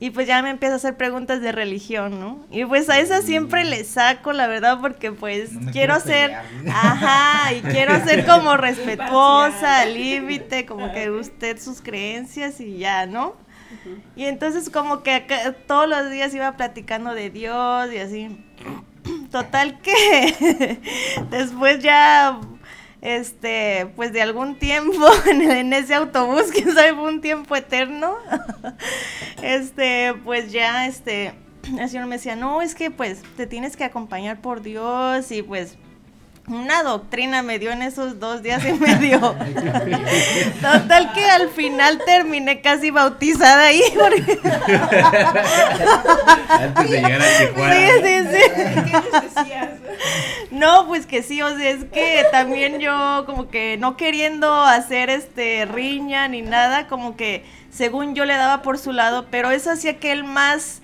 y pues ya me empieza a hacer preguntas de religión, ¿no? Y pues a esa siempre le saco, la verdad, porque pues quiero, ser, ajá, y quiero ser como respetuosa, al límite, como que usted sus creencias y ya, ¿no? Y entonces como que todos los días iba platicando de Dios y así. Total que después ya este, pues de algún tiempo en, ese autobús, que sabe, un tiempo eterno, este, pues ya, este, el señor me decía, no, es que pues te tienes que acompañar por Dios y pues una doctrina me dio en esos dos días y medio. Total que al final terminé casi bautizada ahí. Antes de llegar a Tijuana. Sí, sí, sí. ¿Qué No, pues que sí, o sea, es que también yo como que no queriendo hacer este riña ni nada, como que según yo le daba por su lado, pero eso hacía que él más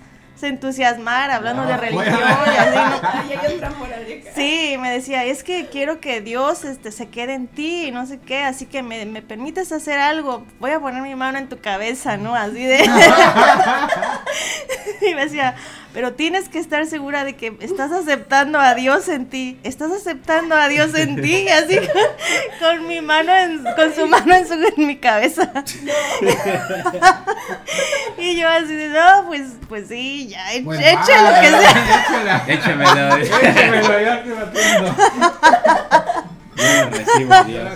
entusiasmar hablando de Ah, religión bueno. y así, ¿no? Ay, hay otra moraleja. Sí, me decía, es que quiero que Dios este, se quede en ti y no sé qué, así que me, me permites hacer algo, voy a poner mi mano en tu cabeza, ¿no? Así de... y me decía, pero tienes que estar segura de que estás aceptando a Dios en ti, estás aceptando a Dios en ti, y así con, con mi mano, en- con su mano en, su, en mi cabeza. y yo así de, no, pues, pues sí, ya, eche, Pues lo que sea. Échemelo. Échemelo, ya te atiendo. Recibo, Dios.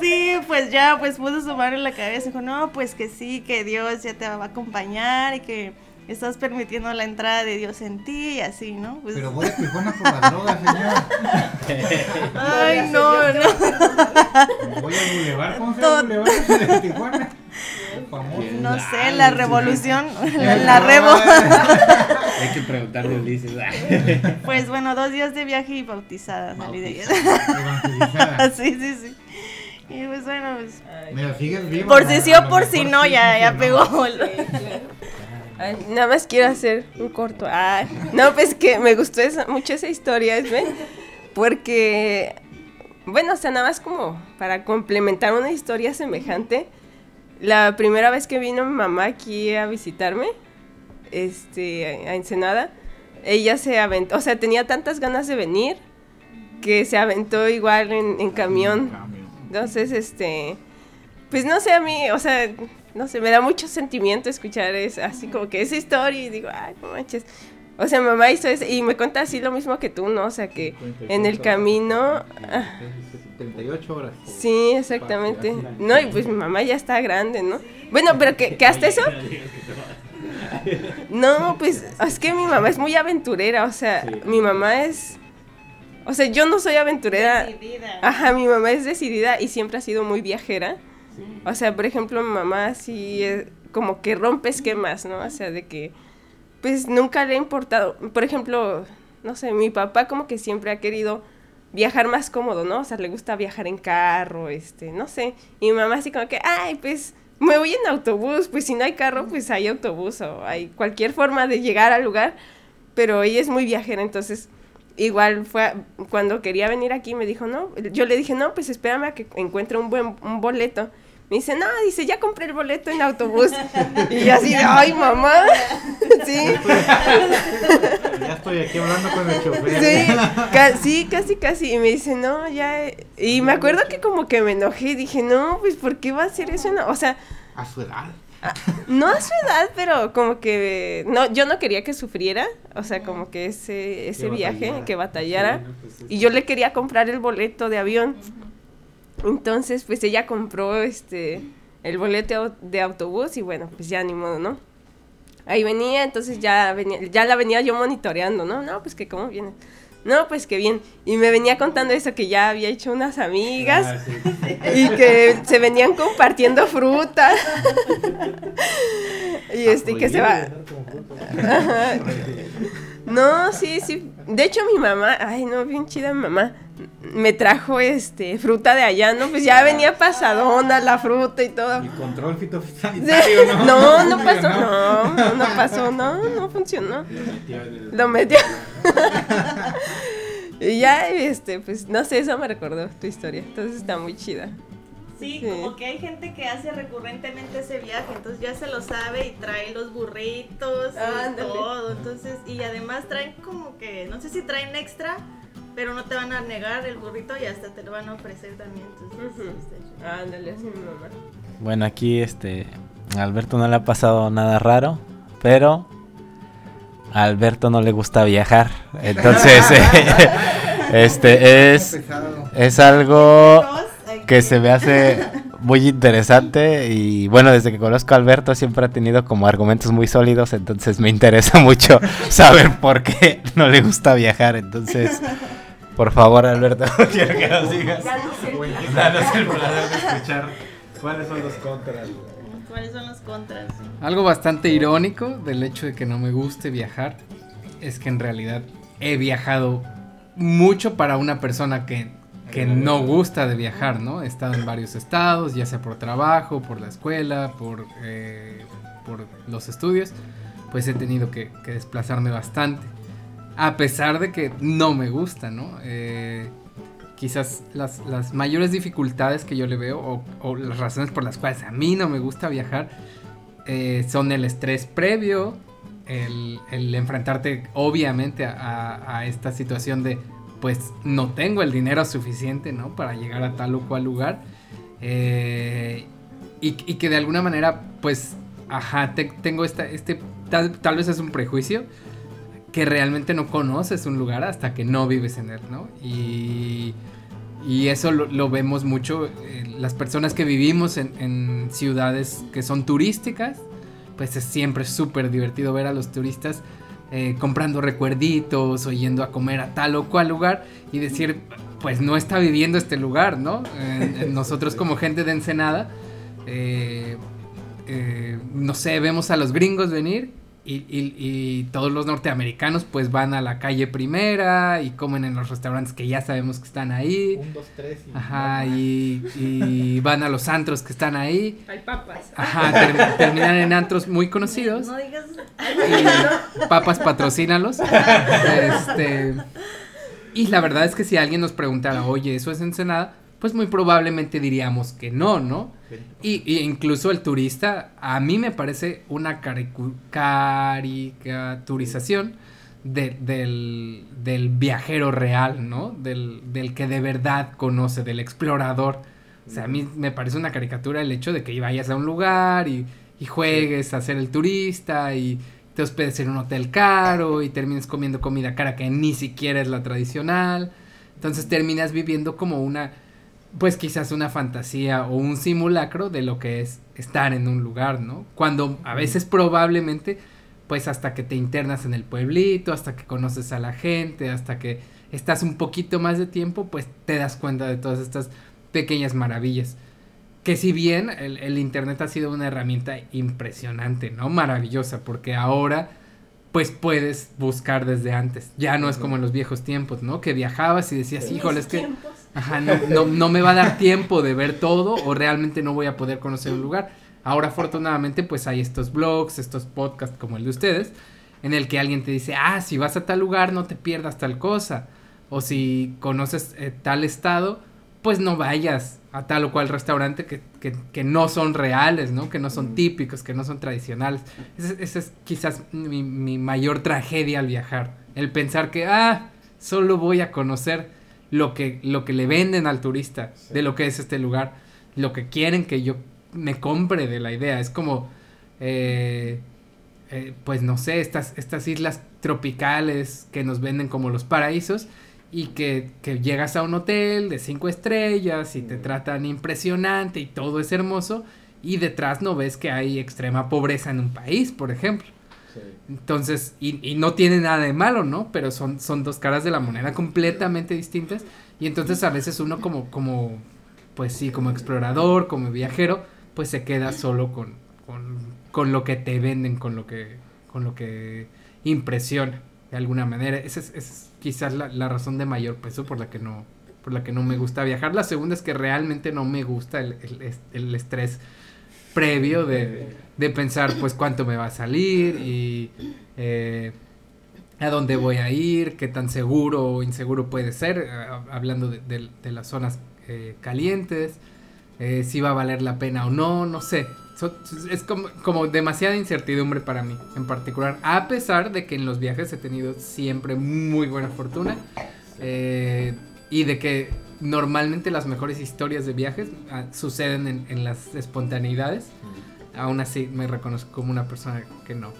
Sí, pues ya, pues puso su mano en la cabeza. Dijo, no, pues que sí, que Dios ya te va a acompañar y que estás permitiendo la entrada de Dios en ti y así, ¿no? Pues, Pero voy a Tijuana por la droga, señor. ay, no, no. Voy al bulevar, ¿cómo se llama el bulevar de Tijuana? No sé, la revolución, la, la revo. Hay que preguntarle a Ulises. Pues bueno, dos días de viaje y bautizada. Evangelizada. Sí, sí, sí. Y pues bueno, pues, Mira, sigues vivo. por ¿no? si sí A o por si no, ya, sí, ya no. pegó. Ay, nada más quiero hacer un corto. Ay, no, pues que me gustó esa- mucho esa historia, ¿ves? Porque, bueno, o sea, nada más como para complementar una historia semejante. La primera vez que vino mi mamá aquí a visitarme, este, a Ensenada, ella se aventó, o sea, tenía tantas ganas de venir que se aventó igual en, en camión. Entonces, este, pues no sé, a mí, o sea, no sé, me da mucho sentimiento escuchar es, así como que esa historia y digo, ay, no manches. O sea, mamá hizo eso y me cuenta así lo mismo que tú, ¿no? O sea, que en el camino... ah, 78 horas. Sí, exactamente. No, y pues mi mamá ya está grande, ¿no? Bueno, pero que, que hasta eso... No, pues es que mi mamá es muy aventurera, o sea, mi mamá es... O sea, yo no soy aventurera. Decidida. Ajá, mi mamá es decidida y siempre ha sido muy viajera. O sea, por ejemplo, mi mamá sí es como que rompe esquemas, ¿no? O sea, de que pues nunca le ha importado. Por ejemplo, no sé, mi papá como que siempre ha querido viajar más cómodo, ¿no? O sea, le gusta viajar en carro, este, no sé. Y mi mamá así como que, ay, pues me voy en autobús, pues si no hay carro, pues hay autobús o hay cualquier forma de llegar al lugar. Pero ella es muy viajera, entonces igual fue a- cuando quería venir aquí me dijo, no, yo le dije, no, pues espérame a que encuentre un buen un boleto. Me dice, no, dice, ya compré el boleto en autobús. y yo así, ay, mamá. sí, Ya estoy aquí hablando con el chofer. sí, ca- sí, casi, casi. Y me dice, no, ya. eh". Y me acuerdo que como que me enojé y dije, no, pues, ¿por qué va a hacer eso? No, O sea, A su edad. No a su edad, pero como que no, yo no quería que sufriera, o sea, como que ese, ese viaje, que batallara, y yo le quería comprar el boleto de avión. Entonces, pues ella compró este el boleto de autobús y bueno, pues ya ni modo, ¿no? Ahí venía, entonces ya venía, ya la venía yo monitoreando, ¿no? No, pues que cómo viene. No, pues que bien. Y me venía contando eso que ya había hecho unas amigas y que se venían compartiendo fruta. y este, que se va. No, sí, sí. De hecho, mi mamá, ay, no, bien chida mi mamá. Me trajo este fruta de allá, ¿no? Pues ya venía pasadona la fruta y todo. Y control Sí. fitosanitario, ¿no? No, no pasó, Funcionó. no, no pasó, no, no funcionó. Lo metió. y ya, este, pues, no sé, eso me recordó tu historia. Entonces está muy chida. Sí, Sí. como que hay gente que hace recurrentemente ese viaje, entonces ya se lo sabe y trae los burritos y todo, entonces, y además traen como que, no sé si traen extra, pero no te van a negar el burrito y hasta te lo van a ofrecer también, entonces, está chido. Ándale, así mi mamá. Bueno, aquí este a Alberto no le ha pasado nada raro, pero a Alberto no le gusta viajar. Entonces, este es es algo. Que se me hace muy interesante y bueno, desde que conozco a Alberto siempre ha tenido como argumentos muy sólidos, entonces me interesa mucho saber por qué no le gusta viajar. Entonces, por favor, Alberto, quiero que nos digas. Danos el placer de escuchar cuáles son los contras. ¿Cuáles son los contras? Algo bastante irónico del hecho de que no me guste viajar es que en realidad he viajado mucho para una persona que, que no gusta de viajar, ¿no? Estado en varios estados, ya sea por trabajo, por la escuela, por, eh, por los estudios. pues he tenido que, que desplazarme bastante. A pesar de que no me gusta, ¿no? Eh, quizás las, las, mayores dificultades que yo le veo o, o, las razones por las cuales a mí no me gusta viajar eh, son el estrés previo, el, el enfrentarte obviamente a, a, esta situación de pues no tengo el dinero suficiente, ¿no? Para llegar a tal o cual lugar. Eh, y, que de alguna manera pues, ajá, te, tengo esta, este, tal, tal vez es un prejuicio que realmente no conoces un lugar hasta que no vives en él, ¿no? Y, y eso lo, vemos mucho, eh, las personas que vivimos en, ciudades que son turísticas, pues es siempre súper divertido ver a los turistas eh, comprando recuerditos o yendo a comer a tal o cual lugar y decir, pues no está viviendo este lugar, ¿no? Eh, nosotros como gente de Ensenada, no sé, vemos a los gringos venir y, y, y, todos los norteamericanos pues van a la calle primera y comen en los restaurantes que ya sabemos que están ahí. Un, dos, tres. Y Ajá, y, y, van a los antros que están ahí. Hay papas. Ajá, ter, terminan en antros muy conocidos. No digas. Y papas patrocínalos. Este, y la verdad es que si alguien nos preguntara, oye, ¿eso es Ensenada? Pues muy probablemente diríamos que no, ¿no? Y, y, incluso el turista, a mí me parece una caricaturización de, del, del, viajero real, ¿no? Del, del, que de verdad conoce, del explorador. O sea, a mí me parece una caricatura el hecho de que vayas a un lugar y, y juegues a ser el turista y te hospedes en un hotel caro y termines comiendo comida cara que ni siquiera es la tradicional. Entonces terminas viviendo como una pues quizás una fantasía o un simulacro de lo que es estar en un lugar, ¿no? Cuando a veces probablemente, pues hasta que te internas en el pueblito, hasta que conoces a la gente, hasta que estás un poquito más de tiempo, pues te das cuenta de todas estas pequeñas maravillas. Que si bien el, el Internet ha sido una herramienta impresionante, ¿no? Maravillosa, porque ahora pues puedes buscar desde antes. Ya no es como en los viejos tiempos, ¿no? Que viajabas y decías, híjole, es que... Ajá, no, no, no, me va a dar tiempo de ver todo o realmente no voy a poder conocer un lugar. Ahora afortunadamente pues hay estos blogs, estos podcasts como el de ustedes, en el que alguien te dice, ah, si vas a tal lugar no te pierdas tal cosa. O si conoces eh, tal estado, pues no vayas a tal o cual restaurante que, que, que, no son reales, ¿no? Que no son típicos, que no son tradicionales. Esa ese es quizás mi, mi mayor tragedia al viajar. El pensar que, ah, solo voy a conocer lo que, lo que le venden al turista sí. de lo que es este lugar, lo que quieren que yo me compre de la idea. Es como, eh, eh, pues no sé, estas, estas islas tropicales que nos venden como los paraísos y que, que, llegas a un hotel de cinco estrellas y te tratan impresionante y todo es hermoso y detrás no ves que hay extrema pobreza en un país, por ejemplo. Entonces, y, y, no tiene nada de malo, ¿no? Pero son, son dos caras de la moneda completamente distintas. Y entonces a veces uno como, como, pues sí, como explorador, como viajero, pues se queda solo con, con, con lo que te venden, con lo que, con lo que impresiona de alguna manera. Esa es, esa es quizás la, la, razón de mayor peso por la que no por la que no me gusta viajar. La segunda es que realmente no me gusta el, el, el estrés previo de, de, pensar pues cuánto me va a salir y eh, a dónde voy a ir, qué tan seguro o inseguro puede ser, eh, hablando de, las zonas eh, calientes, eh, si va a valer la pena o no, no sé. Es como, como, demasiada incertidumbre para mí en particular, a pesar de que en los viajes he tenido siempre muy buena fortuna y de que normalmente las mejores historias de viajes uh, suceden en, en, las espontaneidades. Aún así me reconozco como una persona que no,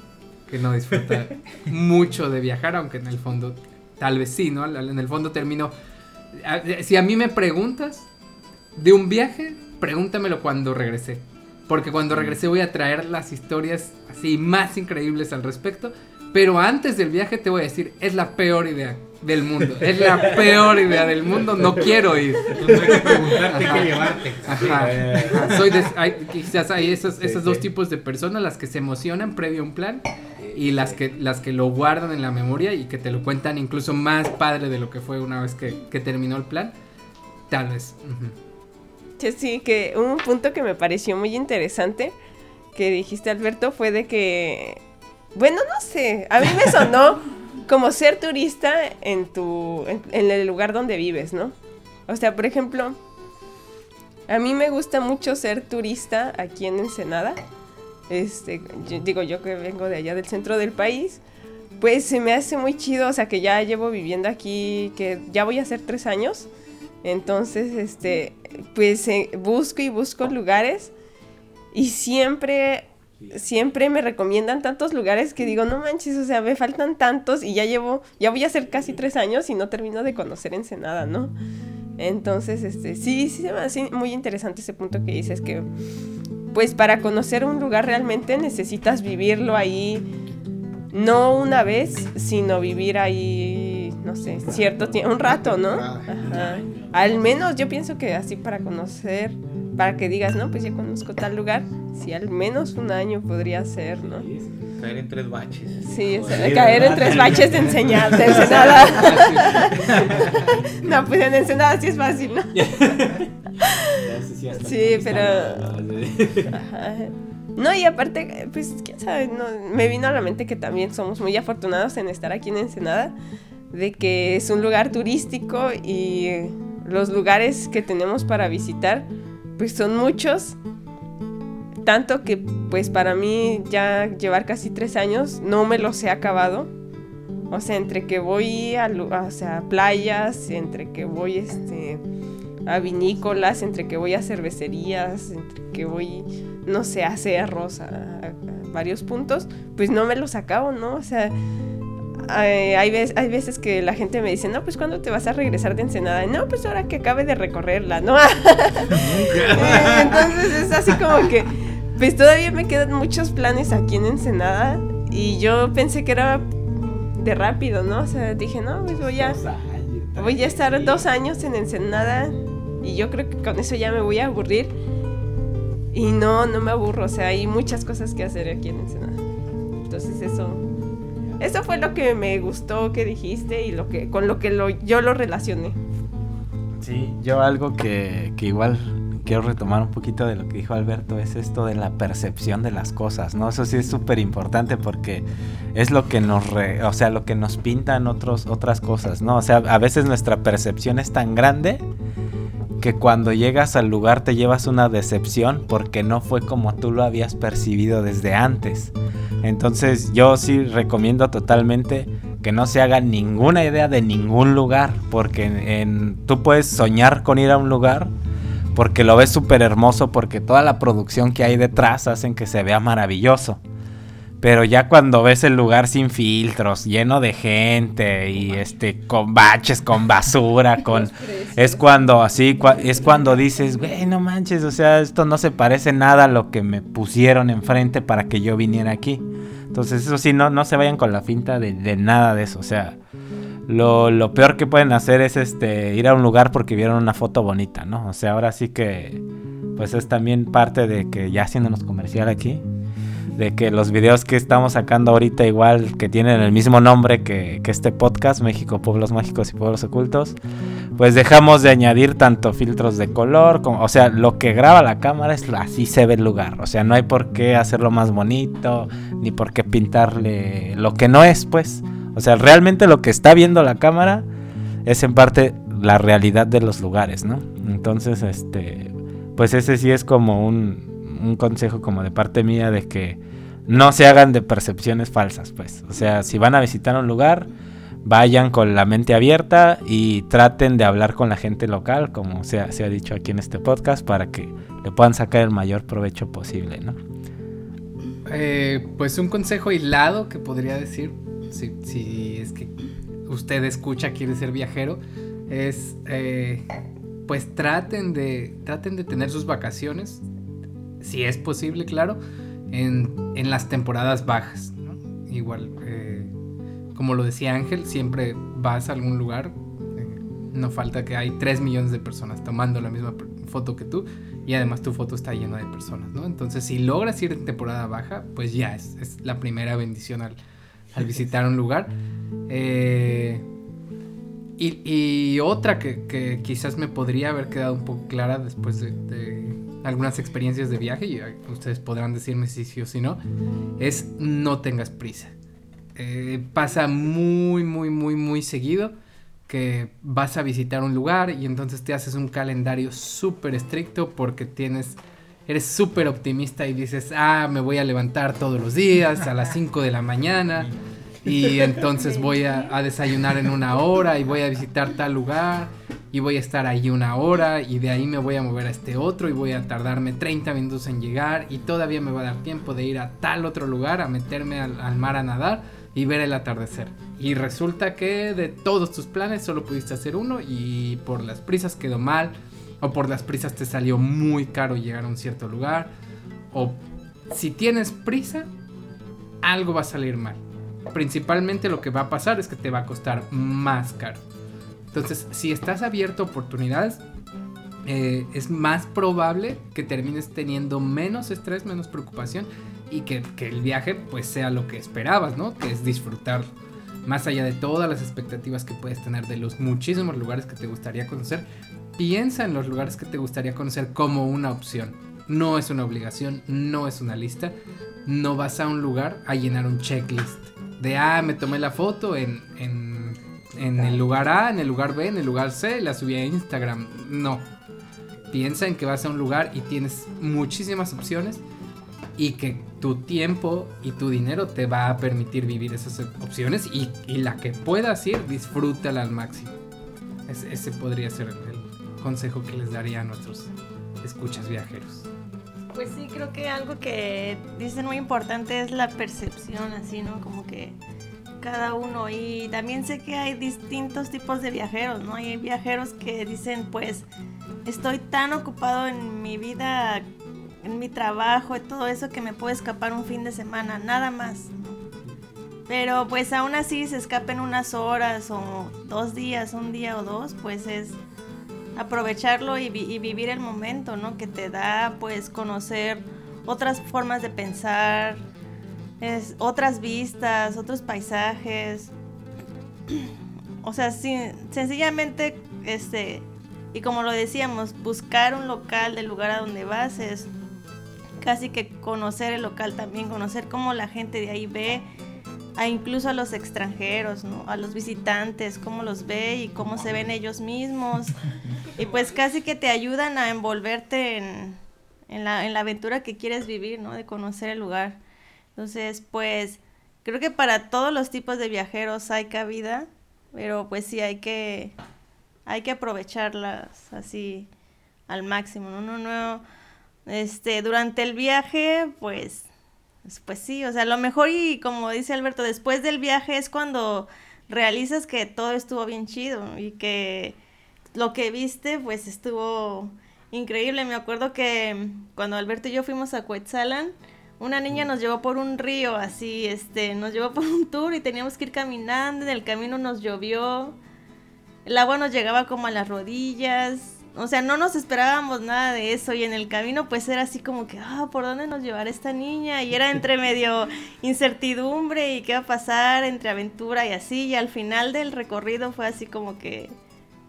que no disfruta mucho de viajar, aunque en el fondo tal vez sí, ¿no? En el fondo termino... Si a mí me preguntas de un viaje, pregúntamelo cuando regresé. Porque cuando regresé voy a traer las historias así más increíbles al respecto. Pero antes del viaje te voy a decir, es la peor idea del mundo. Es la peor idea del mundo, no quiero ir. Entonces hay que preguntarte qué llevarte. Ajá. Ajá. Soy de, hay, quizás hay esos, sí, esos sí. dos tipos de personas, las que se emocionan previo a un plan y las que, las que lo guardan en la memoria y que te lo cuentan incluso más padre de lo que fue una vez que, que terminó el plan. Tal vez. Uh -huh. Sí, que un punto que me pareció muy interesante que dijiste Alberto fue de que Bueno, no sé, a mí me sonó como ser turista en tu, en, el lugar donde vives, ¿no? O sea, por ejemplo, a mí me gusta mucho ser turista aquí en Ensenada. Este, digo yo que vengo de allá del centro del país, pues se me hace muy chido, o sea que ya llevo viviendo aquí, que ya voy a hacer tres años. Entonces, este, pues eh, busco y busco lugares y siempre, siempre me recomiendan tantos lugares que digo, no manches, o sea, me faltan tantos y ya llevo, ya voy a hacer casi tres años y no termino de conocer Ensenada, ¿no? Entonces, este, sí, sí se me hace muy interesante ese punto que dices que, pues para conocer un lugar realmente necesitas vivirlo ahí, no una vez, sino vivir ahí, no sé, cierto tiempo, un rato, ¿no? Ajá. Al menos yo pienso que así para conocer, para que digas, no, pues ya conozco tal lugar, sí, al menos un año podría ser, ¿no? Caer en tres baches. Sí, o sea, caer en tres baches de enseñanza, de Ensenada. no, pues en Ensenada sí es fácil, ¿no? Sí, pero... Ajá. No, y aparte, pues, quién sabe, no, me vino a la mente que también somos muy afortunados en estar aquí en Ensenada, de que es un lugar turístico y los lugares que tenemos para visitar, pues son muchos, tanto que, pues, para mí ya llevar casi tres años no me los he acabado. O sea, entre que voy a, o sea, playas, entre que voy, este a vinícolas, entre que voy a cervecerías, entre que voy, no sé, a cerros, a- a varios puntos, pues no me los acabo, ¿no? O sea, hay, vez- hay veces que la gente me dice, no, pues ¿cuándo te vas a regresar de Ensenada? No, pues ahora que acabe de recorrerla, ¿no? Eh, Entonces es así como que, pues todavía me quedan muchos planes aquí en Ensenada y yo pensé que era de rápido, ¿no? O sea, dije, no, pues voy a... Voy a estar dos años en Ensenada y yo creo que con eso ya me voy a aburrir. Y no, no me aburro, o sea, hay muchas cosas que hacer aquí en Ensenada. Entonces eso, eso fue lo que me gustó que dijiste y lo que, con lo que lo, yo lo relacioné. Sí, yo algo que, que igual quiero retomar un poquito de lo que dijo Alberto es esto de la percepción de las cosas, ¿no? Eso sí es súper importante porque es lo que nos, re- o sea, lo que nos pintan otros, otras cosas, ¿no? O sea, a veces nuestra percepción es tan grande que cuando llegas al lugar te llevas una decepción porque no fue como tú lo habías percibido desde antes. Entonces yo sí recomiendo totalmente que no se haga ninguna idea de ningún lugar, porque en, en- tú puedes soñar con ir a un lugar porque lo ves súper hermoso, porque toda la producción que hay detrás hacen que se vea maravilloso. Pero ya cuando ves el lugar sin filtros, lleno de gente y este con baches, con basura, con es cuando así cua- es cuando dices, "Güey, no manches, o sea, esto no se parece nada a lo que me pusieron enfrente para que yo viniera aquí." Entonces, eso sí, no, no se vayan con la finta de, de nada de eso. O sea, lo, lo peor que pueden hacer es este ir a un lugar porque vieron una foto bonita, ¿no? O sea, ahora sí que, pues es también parte de que ya haciéndonos comercial aquí, de que los videos que estamos sacando ahorita igual que tienen el mismo nombre que, este podcast, México, Pueblos Mágicos y Pueblos Ocultos, pues dejamos de añadir tanto filtros de color, o sea, lo que graba la cámara es así se ve el lugar, o sea, no hay por qué hacerlo más bonito, ni por qué pintarle lo que no es, pues, o sea, realmente lo que está viendo la cámara es en parte la realidad de los lugares, ¿no? Entonces, este, pues ese sí es como un, un consejo como de parte mía de que no se hagan de percepciones falsas, pues, o sea, si van a visitar un lugar, vayan con la mente abierta y traten de hablar con la gente local, como se ha, dicho aquí en este podcast, para que le puedan sacar el mayor provecho posible, ¿no? Eh, pues un consejo hilado que podría decir, si, si es que usted escucha, quiere ser viajero, es eh, pues traten de, traten de tener sus vacaciones, si es posible, claro, en, en las temporadas bajas. ¿no? Igual, eh, como lo decía Ángel, siempre vas a algún lugar, eh, no falta que hay 3 millones de personas tomando la misma foto que tú y además tu foto está llena de personas, ¿no? Entonces, si logras ir en temporada baja, pues ya es, es la primera bendición al, visitar un lugar. Eh, y, y otra que, que quizás me podría haber quedado un poco clara después de, de- algunas experiencias de viaje, y ustedes podrán decirme si sí o si no, es no tengas prisa. Eh, pasa muy, muy, muy, muy seguido que vas a visitar un lugar y entonces te haces un calendario súper estricto porque tienes, eres súper optimista y dices, ah, me voy a levantar todos los días a las 5 de la mañana y entonces voy a, a desayunar en una hora y voy a visitar tal lugar y voy a estar ahí una hora y de ahí me voy a mover a este otro y voy a tardarme 30 minutos en llegar y todavía me va a dar tiempo de ir a tal otro lugar a meterme al, al mar a nadar y ver el atardecer. Y resulta que de todos tus planes solo pudiste hacer uno y por las prisas quedó mal o por las prisas te salió muy caro llegar a un cierto lugar o si tienes prisa algo va a salir mal. Principalmente lo que va a pasar es que te va a costar más caro. Entonces, si estás abierto a oportunidades, eh, es más probable que termines teniendo menos estrés, menos preocupación y que, que, el viaje pues sea lo que esperabas, ¿no? Que es disfrutar más allá de todas las expectativas que puedes tener de los muchísimos lugares que te gustaría conocer. Piensa en los lugares que te gustaría conocer como una opción. No es una obligación, no es una lista. No vas a un lugar a llenar un checklist de, ah, me tomé la foto en, en, en el lugar A, en el lugar B, en el lugar C, la subí a Instagram. No. Piensa en que vas a un lugar y tienes muchísimas opciones y que tu tiempo y tu dinero te va a permitir vivir esas opciones y, y la que puedas ir, disfrútala al máximo. Es, ese podría ser el consejo que les daría a nuestros escuchas viajeros. Pues sí, creo que algo que dicen muy importante es la percepción, así, ¿no? Como que cada uno. Y también sé que hay distintos tipos de viajeros, ¿no? Hay viajeros que dicen, pues, estoy tan ocupado en mi vida en mi trabajo y todo eso que me puedo escapar un fin de semana, nada más. Pero pues aún así se escapen unas horas o dos días, un día o dos, pues es aprovecharlo y, y vivir el momento, ¿no? Que te da pues conocer otras formas de pensar, es, otras vistas, otros paisajes. O sea, sencillamente, este, y como lo decíamos, buscar un local del lugar a donde vas es casi que conocer el local también, conocer cómo la gente de ahí ve, a incluso a los extranjeros, ¿no? a los visitantes, cómo los ve y cómo se ven ellos mismos. Y pues casi que te ayudan a envolverte en, en, la, en la aventura que quieres vivir, ¿no? De conocer el lugar. Entonces, pues creo que para todos los tipos de viajeros hay cabida, pero pues sí hay que, hay que aprovecharlas así al máximo, ¿no? No, no este, durante el viaje, pues, pues sí, o sea, lo mejor y como dice Alberto, después del viaje es cuando realizas que todo estuvo bien chido y que lo que viste, pues estuvo increíble. Me acuerdo que cuando Alberto y yo fuimos a Coetzalan, una niña nos llevó por un río, así, este, nos llevó por un tour y teníamos que ir caminando, en el camino nos llovió, el agua nos llegaba como a las rodillas, o sea, no nos esperábamos nada de eso y en el camino pues era así como que, ah, ¿por dónde nos llevará esta niña? Y era entre medio incertidumbre y qué va a pasar, entre aventura y así. Y al final del recorrido fue así como que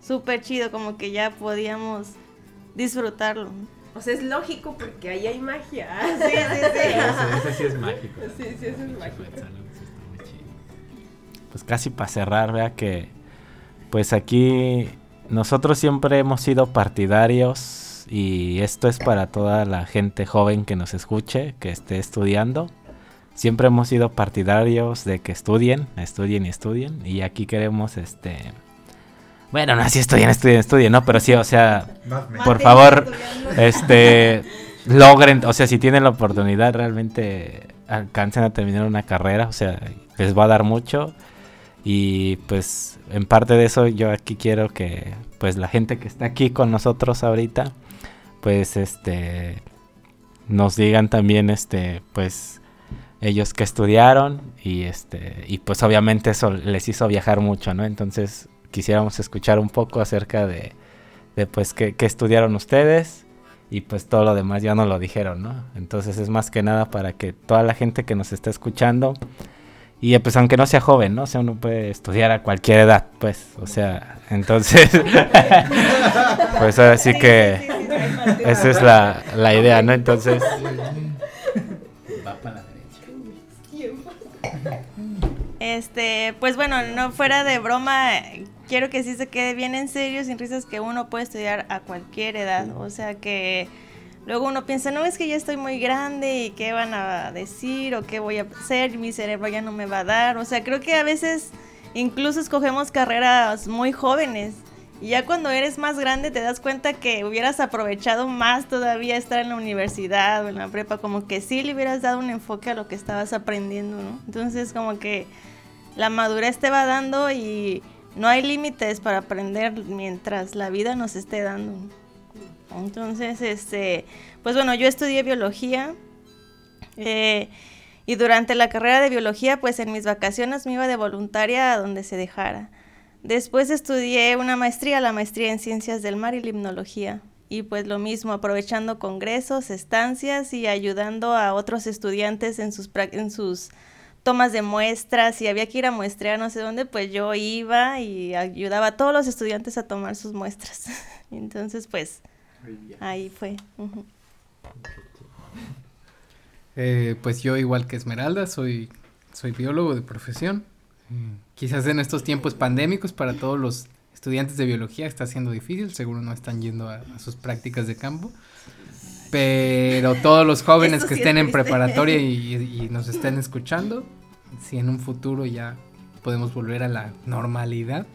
súper chido, como que ya podíamos disfrutarlo. O sea, es lógico porque ahí hay magia. Sí, sí, sí. Ese, sí es mágico. Sí, sí, eso es mágico. Pues casi para cerrar, vea que pues aquí nosotros siempre hemos sido partidarios y esto es para toda la gente joven que nos escuche, que esté estudiando. Siempre hemos sido partidarios de que estudien, estudien y estudien. Y aquí queremos, este... Bueno, no, si estudien, estudien, estudien, ¿no? Pero sí, o sea, por favor, este... Logren, o sea, si tienen la oportunidad, realmente alcancen a terminar una carrera, o sea, les va a dar mucho. Y pues en parte de eso yo aquí quiero que pues la gente que está aquí con nosotros ahorita pues este nos digan también este pues ellos que estudiaron y este y pues obviamente eso les hizo viajar mucho, ¿no? Entonces quisiéramos escuchar un poco acerca de, de pues qué, qué estudiaron ustedes y pues todo lo demás ya no lo dijeron, ¿no? Entonces es más que nada para que toda la gente que nos está escuchando y pues aunque no sea joven, ¿no? O sea, uno puede estudiar a cualquier edad, pues, o sea, entonces, pues así que, Esa es la, la idea, ¿no? Entonces, Va para la derecha. Este, pues bueno, no fuera de broma, quiero que sí se quede bien en serio, sin risas, que uno puede estudiar a cualquier edad. O sea que luego uno piensa, no, es que ya estoy muy grande y qué van a decir o qué voy a hacer, mi cerebro ya no me va a dar. O sea, creo que a veces incluso escogemos carreras muy jóvenes. Y ya cuando eres más grande te das cuenta que hubieras aprovechado más todavía estar en la universidad o en la prepa, como que sí le hubieras dado un enfoque a lo que estabas aprendiendo, ¿no? Entonces como que la madurez te va dando y no hay límites para aprender mientras la vida nos esté dando. Entonces, este, pues bueno, yo estudié biología eh, y durante la carrera de biología, pues en mis vacaciones me iba de voluntaria a donde se dejara. Después estudié una maestría, la maestría en ciencias del mar y limnología. Y pues lo mismo, aprovechando congresos, estancias y ayudando a otros estudiantes en sus, en sus tomas de muestras. Si había que ir a muestrear no sé dónde, pues yo iba y ayudaba a todos los estudiantes a tomar sus muestras. Entonces, pues ahí fue. Eh, pues yo, igual que Esmeralda, soy, soy biólogo de profesión. Mm, Quizás en estos tiempos pandémicos para todos los estudiantes de biología está siendo difícil, seguro no están yendo a, a sus prácticas de campo. Pero todos los jóvenes que sí es estén en preparatoria y, y nos estén escuchando, si en un futuro ya podemos volver a la normalidad,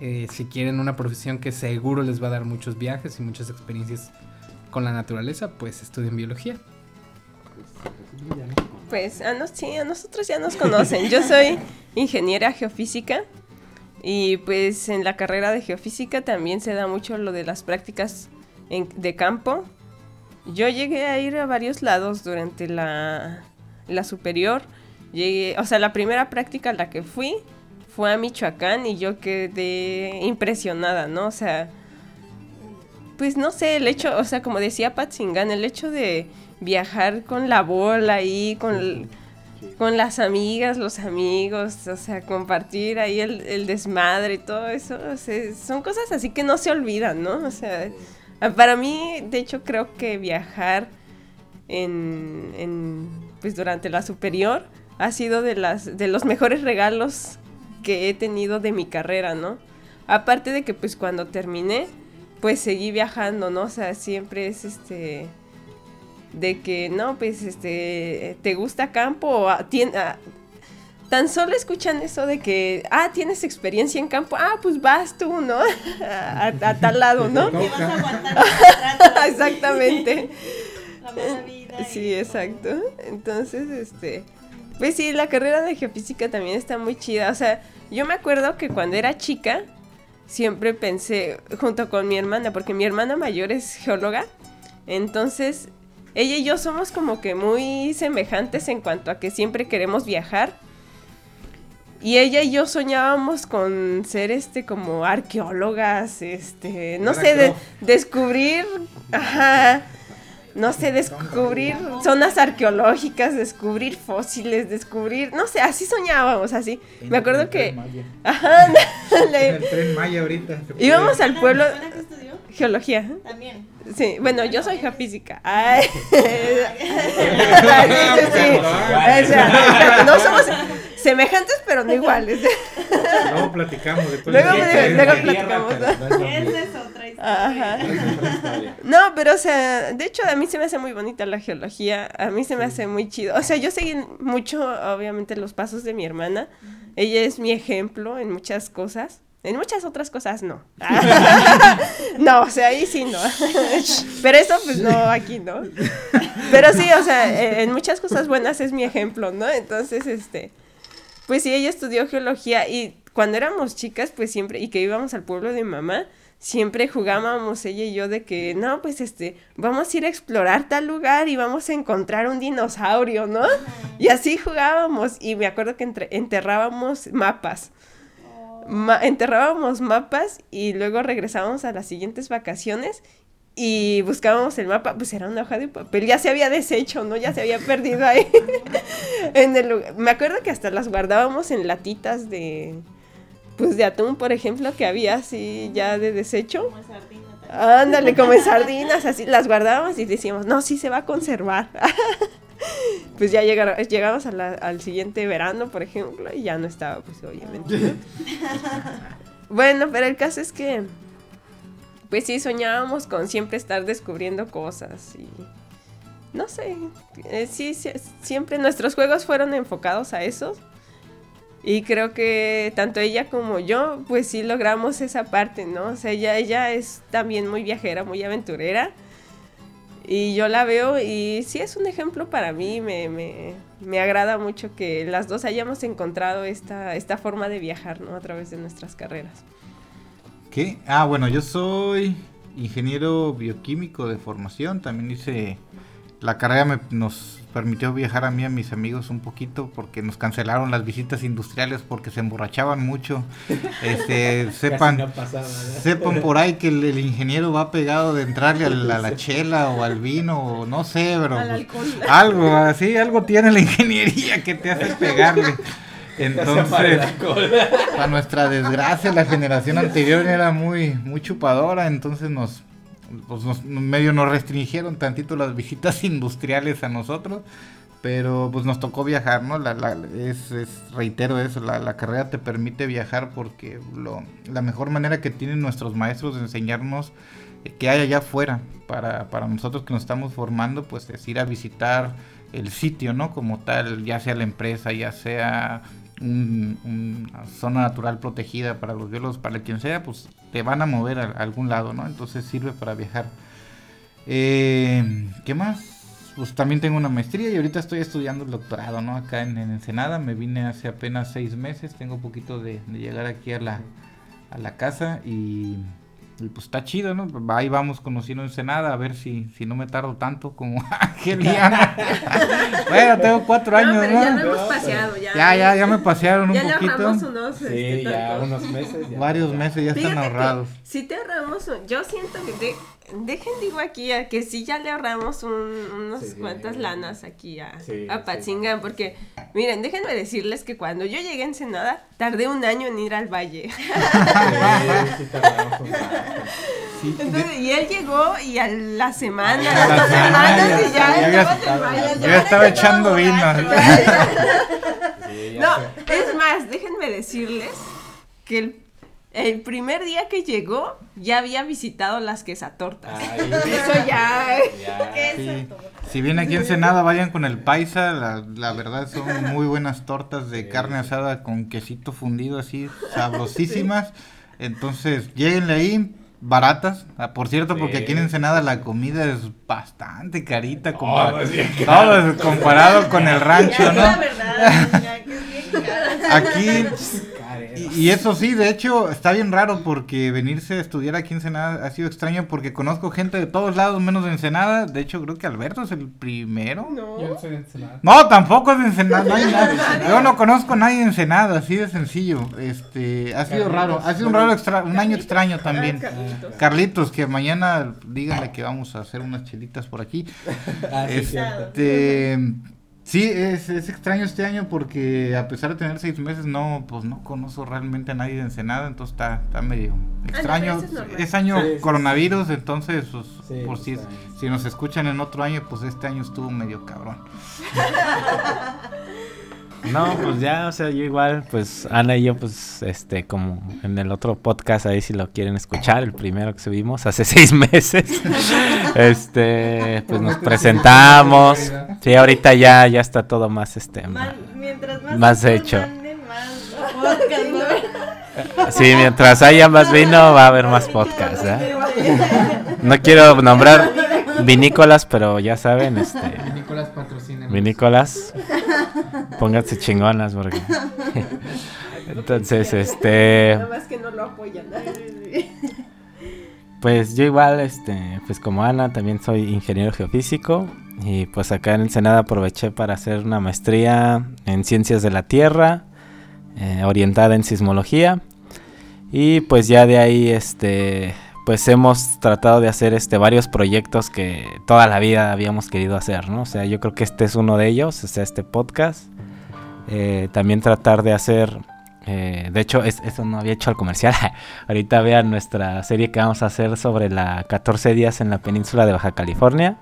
eh, si quieren una profesión que seguro les va a dar muchos viajes y muchas experiencias con la naturaleza, pues estudien biología. Pues a, nos, sí, a nosotros ya nos conocen. Yo soy ingeniera geofísica y pues en la carrera de geofísica también se da mucho lo de las prácticas en- de campo. Yo llegué a ir a varios lados durante la, la superior. Llegué, o sea, la primera práctica a la que fui fue a Michoacán y yo quedé impresionada, ¿no? O sea, pues no sé, el hecho, o sea, como decía Patzingán, el hecho de viajar con la bola ahí, con, con las amigas, los amigos, o sea, compartir ahí el, el desmadre y todo eso, o sea, son cosas así que no se olvidan, ¿no? O sea, para mí, de hecho, creo que viajar en, en, pues durante la superior ha sido de las de los mejores regalos que he tenido de mi carrera, ¿no? Aparte de que pues cuando terminé, pues seguí viajando, ¿no? O sea, siempre es este de que no, pues este te gusta campo o tan solo escuchan eso de que ah, tienes experiencia en campo, ah, pues vas tú, ¿no? a, tal lado, ¿no? Que vas a aguantar el maltrato, Exactamente. la mala vida Sí, exacto. Entonces, este, pues sí, la carrera de geofísica también está muy chida. O sea, yo me acuerdo que cuando era chica, siempre pensé, junto con mi hermana, porque mi hermana mayor es geóloga, entonces ella y yo somos como que muy semejantes en cuanto a que siempre queremos viajar. Y ella y yo soñábamos con ser este como arqueólogas, este, no Lara sé, de, descubrir, ajá, no sé, descubrir zonas arqueológicas, descubrir fósiles, descubrir, no sé, así soñábamos, así. Me acuerdo que, ajá, En el tren Maya ahorita. íbamos al pueblo, ¿Una que estudió? geología. También. Sí, bueno, yo soy geofísica. Ay. sí, sí, sí. O sea, exacto, no somos semejantes, pero no iguales. Luego platicamos de todo Luego, luego platicamos. ¿no? Esa es otra historia. Ajá. No, pero o sea, de hecho a mí se me hace muy bonita la geología, a mí se me hace muy chido. O sea, yo seguí mucho, obviamente, los pasos de mi hermana. Ella es mi ejemplo en muchas cosas. En muchas otras cosas no. no, o sea, ahí sí no. Pero eso pues no, aquí no. Pero sí, o sea, eh, en muchas cosas buenas es mi ejemplo, ¿no? Entonces, este, pues sí, ella estudió geología y cuando éramos chicas, pues siempre, y que íbamos al pueblo de mi mamá, siempre jugábamos ella y yo de que, no, pues este, vamos a ir a explorar tal lugar y vamos a encontrar un dinosaurio, ¿no? Y así jugábamos y me acuerdo que enterrábamos mapas. Ma- enterrábamos mapas y luego regresábamos a las siguientes vacaciones y buscábamos el mapa, pues era una hoja de papel, ya se había deshecho, ¿no? Ya se había perdido ahí. en el lugar. Me acuerdo que hasta las guardábamos en latitas de pues de atún, por ejemplo, que había así ya de desecho. Ándale, como en sardinas, así las guardábamos y decíamos, no, sí se va a conservar. pues ya a la- al siguiente verano, por ejemplo, y ya no estaba, pues obviamente. ¿no? bueno, pero el caso es que, pues sí, soñábamos con siempre estar descubriendo cosas y... No sé, eh, sí, sí, siempre nuestros juegos fueron enfocados a eso. Y creo que tanto ella como yo, pues sí logramos esa parte, ¿no? O sea, ella, ella es también muy viajera, muy aventurera. Y yo la veo y sí es un ejemplo para mí. Me, me, me agrada mucho que las dos hayamos encontrado esta, esta forma de viajar, ¿no? A través de nuestras carreras. ¿Qué? Ah, bueno, yo soy ingeniero bioquímico de formación. También hice. La carrera me, nos permitió viajar a mí y a mis amigos un poquito porque nos cancelaron las visitas industriales porque se emborrachaban mucho. Este, sepan, sepan por ahí que el, el ingeniero va pegado de entrarle a la, a la chela o al vino o no sé, pero Al pues, algo así, algo tiene la ingeniería que te hace pegarle. Entonces, para nuestra desgracia, la generación anterior era muy, muy chupadora, entonces nos, pues nos medio nos restringieron tantito las visitas industriales a nosotros, pero pues nos tocó viajar, ¿no? Es, reitero eso, la, la carrera te permite viajar porque lo, la mejor manera que tienen nuestros maestros de enseñarnos eh, qué hay allá afuera para, para nosotros que nos estamos formando, pues es ir a visitar el sitio, ¿no? Como tal, ya sea la empresa, ya sea un- una zona natural protegida para los biólogos, para quien sea, pues te van a mover a, algún lado, ¿no? Entonces sirve para viajar. Eh, ¿Qué más? Pues también tengo una maestría y ahorita estoy estudiando el doctorado, ¿no? Acá en, en Ensenada, me vine hace apenas seis meses, tengo un poquito de, de llegar aquí a la, a la casa y, y, pues está chido, ¿no? Ahí vamos conociendo Ensenada, a ver si, si no me tardo tanto como Angeliana. bueno, tengo cuatro años, no, ya ¿no? lo hemos paseado, ya. Ya, ya, ya me pasearon un Ya le poquito. ahorramos unos. este, Sí, ya tantos. unos meses. ya. Varios meses ya están Fíjate que ahorrados. Si te ahorramos, yo siento que de- dejen digo aquí a que sí ya le ahorramos un, unas Sí. cuantas lanas aquí a, Sí, a. Patzingán, porque miren, déjenme decirles que cuando yo llegué a Ensenada, tardé un año en ir al valle. Entonces, y él llegó y a la semana, A las dos semanas ya- y ya ya estaba en valle. yo ya estaba echando vino. No, es más, déjenme decirles que el, el primer día que llegó ya había visitado las quesatortas. Ahí. Eso ya. Ya. Sí. Si vienen aquí en Ensenada, vayan con el paisa. La, la verdad son muy buenas tortas de Sí. carne asada con quesito fundido así, sabrosísimas. Entonces, lleguenle ahí, baratas. Ah, por cierto, porque Sí. aquí en Ensenada la comida es bastante carita. Todo compa- es bien todo es comparado con el rancho, Ya, ¿no? la verdad, ya, que es bien. Aquí. Y, y eso sí, de hecho, está bien raro porque venirse a estudiar aquí en Ensenada ha sido extraño porque conozco gente de todos lados menos de Ensenada. De hecho, creo que Alberto es el primero. No. Yo no soy de Ensenada. No, tampoco es de Ensenada. no hay nadie. Yo no conozco a nadie de Ensenada, así de sencillo. Este, ha sido Carlitos. raro, ha sido un raro extra, un año extraño también. Carlitos. Carlitos, que mañana díganle que vamos a hacer unas chelitas por aquí. Ah, sí, cierto. Sí, es, es extraño este año porque a pesar de tener seis meses no, pues no conozco realmente a nadie de Ensenada, entonces está, está medio extraño. pero eso es es año Sí, sí, coronavirus, entonces pues, Sí, por si, bien. si nos escuchan en otro año, pues este año estuvo medio cabrón. No, pues ya, o sea, yo igual, pues Ana y yo, pues, este, como en el otro podcast, ahí si lo quieren escuchar, el primero que subimos hace seis meses, este, pues nos presentamos. Sí, ahorita ya, ya está todo más, este, Más- mientras más, Más nos hecho. manden, más podcast, ¿no? sí, mientras haya más vino, va a haber más podcast, ¿eh? No quiero nombrar vinícolas, pero ya saben, este, Nicolás patrocina. vinícolas, pónganse chingonas, porque... Entonces, este... Nada más que no lo apoyan. Pues yo igual, este, pues como Ana, también soy ingeniero geofísico y pues acá en Ensenada aproveché para hacer una maestría en ciencias de la tierra, eh, orientada en sismología y pues ya de ahí, este, pues hemos tratado de hacer este varios proyectos que toda la vida habíamos querido hacer, ¿no? O sea, yo creo que este es uno de ellos, o sea, este podcast. Eh, también tratar de hacer Eh, de hecho, es, eso no había hecho al comercial. Ahorita vean nuestra serie que vamos a hacer sobre la 14 días en la península de Baja California.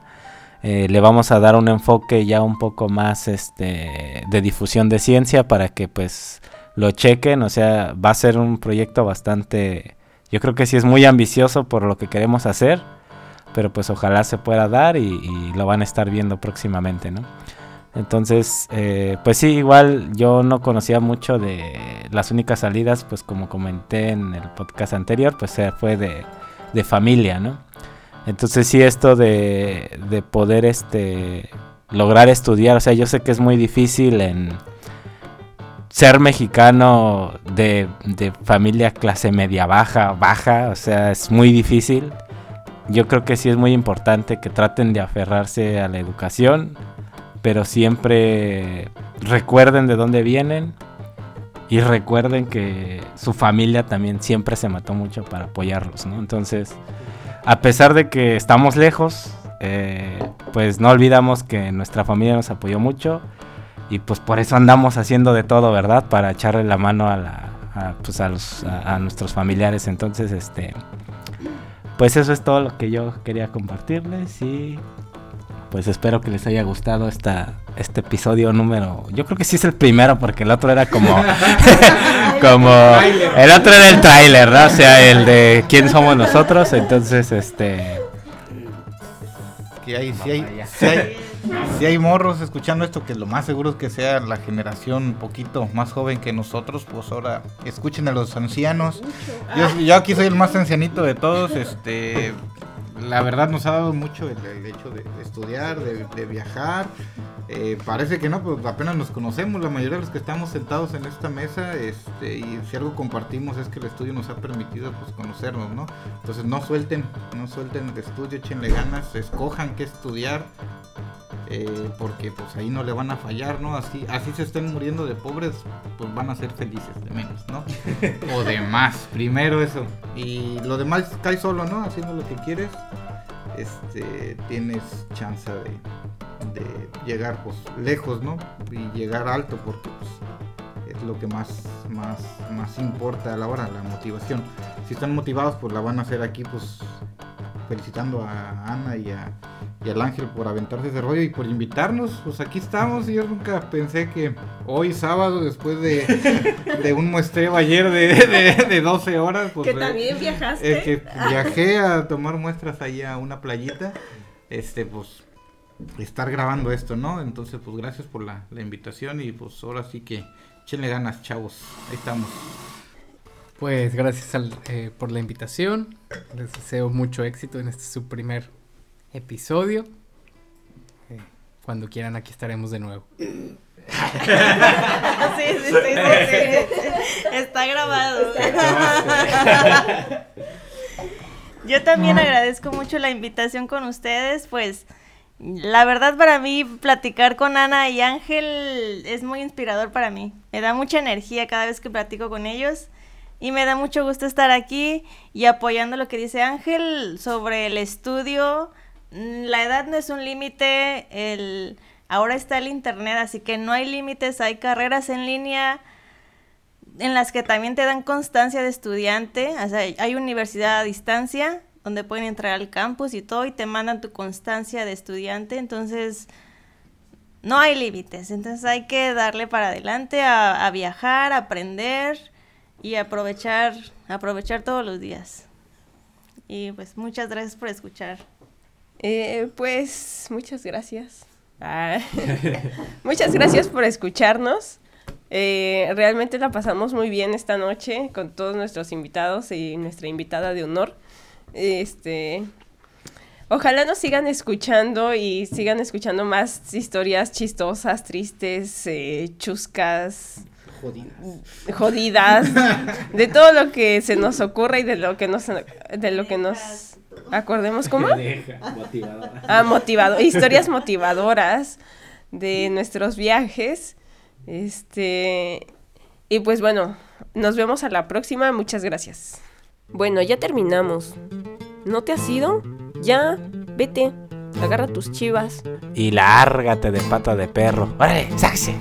Eh, le vamos a dar un enfoque ya un poco más este, de difusión de ciencia para que pues lo chequen. O sea, va a ser un proyecto bastante, yo creo que sí es muy ambicioso por lo que queremos hacer, pero pues ojalá se pueda dar y, lo van a estar viendo próximamente, ¿no? Entonces, eh, pues sí, igual yo no conocía mucho de las únicas salidas, pues como comenté en el podcast anterior, pues fue de, de familia, ¿no? Entonces sí, esto de, de poder este, lograr estudiar, o sea, yo sé que es muy difícil en ser mexicano de, de familia clase media baja, baja, o sea, es muy difícil. Yo creo que sí es muy importante que traten de aferrarse a la educación, pero siempre recuerden de dónde vienen y recuerden que su familia también siempre se mató mucho para apoyarlos, ¿no? Entonces, a pesar de que estamos lejos, eh, pues no olvidamos que nuestra familia nos apoyó mucho y pues por eso andamos haciendo de todo, ¿verdad? Para echarle la mano a, la, a, pues a, los, a, a nuestros familiares. Entonces, este, pues eso es todo lo que yo quería compartirles y pues espero que les haya gustado esta, este episodio número. Yo creo que sí es el primero, porque el otro era como. como. El otro era el tráiler, ¿no? O sea, el de quién somos nosotros. Entonces, este. Que hay, si hay, si hay, si hay morros escuchando esto, que lo más seguro es que sea la generación un poquito más joven que nosotros, pues ahora escuchen a los ancianos. Yo, yo aquí soy el más ancianito de todos, este la verdad nos ha dado mucho el, el hecho de, de estudiar, de, de viajar. Eh, parece que no, pues apenas nos conocemos, la mayoría de los que estamos sentados en esta mesa, este, y si algo compartimos es que el estudio nos ha permitido pues conocernos, ¿no? Entonces no suelten, no suelten el estudio, échenle ganas, escojan qué estudiar, eh, porque pues ahí no le van a fallar, ¿no? Así, así se estén muriendo de pobres, pues van a ser felices de menos, ¿no? o de más, primero eso. Y lo demás cae solo, ¿no? Haciendo lo que quieres, este, tienes chance de, llegar pues lejos, ¿no? Y llegar alto porque pues, es lo que más, más, más importa a la hora, la motivación. Si están motivados, pues la van a hacer aquí, pues felicitando a Ana y, a, y al Ángel por aventarse ese rollo y por invitarnos. Pues aquí estamos. Yo nunca pensé que hoy sábado, después de, de un muestreo ayer de, de, de 12 horas, pues que también viajaste. eh, que viajé a tomar muestras allá a una playita. Este, pues estar grabando esto, ¿no? Entonces, pues gracias por la, la invitación y pues ahora sí que échenle ganas, chavos. Ahí estamos. Pues gracias al, eh, por la invitación. Les deseo mucho éxito en este su primer episodio. Eh, cuando quieran, aquí estaremos de nuevo. sí, sí, sí, sí, sí. Está grabado. Yo también agradezco mucho la invitación con ustedes, pues la verdad para mí platicar con Ana y Ángel es muy inspirador para mí. Me da mucha energía cada vez que platico con ellos y me da mucho gusto estar aquí y apoyando lo que dice Ángel sobre el estudio. Mm, La edad no es un límite, el ahora está el internet, así que no hay límites, hay carreras en línea en las que también te dan constancia de estudiante, o sea, hay universidad a distancia donde pueden entrar al campus y todo y te mandan tu constancia de estudiante, entonces no hay límites, entonces hay que darle para adelante a, a viajar, a aprender y aprovechar, aprovechar todos los días. Y pues muchas gracias por escuchar. Eh, pues muchas gracias. Ah, muchas gracias por escucharnos. Eh, realmente la pasamos muy bien esta noche con todos nuestros invitados y nuestra invitada de honor. Este, ojalá nos sigan escuchando y sigan escuchando más historias chistosas, tristes, eh, chuscas, jodidas, de todo lo que se nos ocurra y de lo que nos, de lo que nos acordemos cómo. Ah, motivado, historias motivadoras de nuestros viajes. Este, y pues bueno, nos vemos a la próxima, muchas gracias. Bueno, ya terminamos. ¿No te has ido? Ya, vete. Agarra tus chivas. Y lárgate de pata de perro. ¡Órale, sáquese!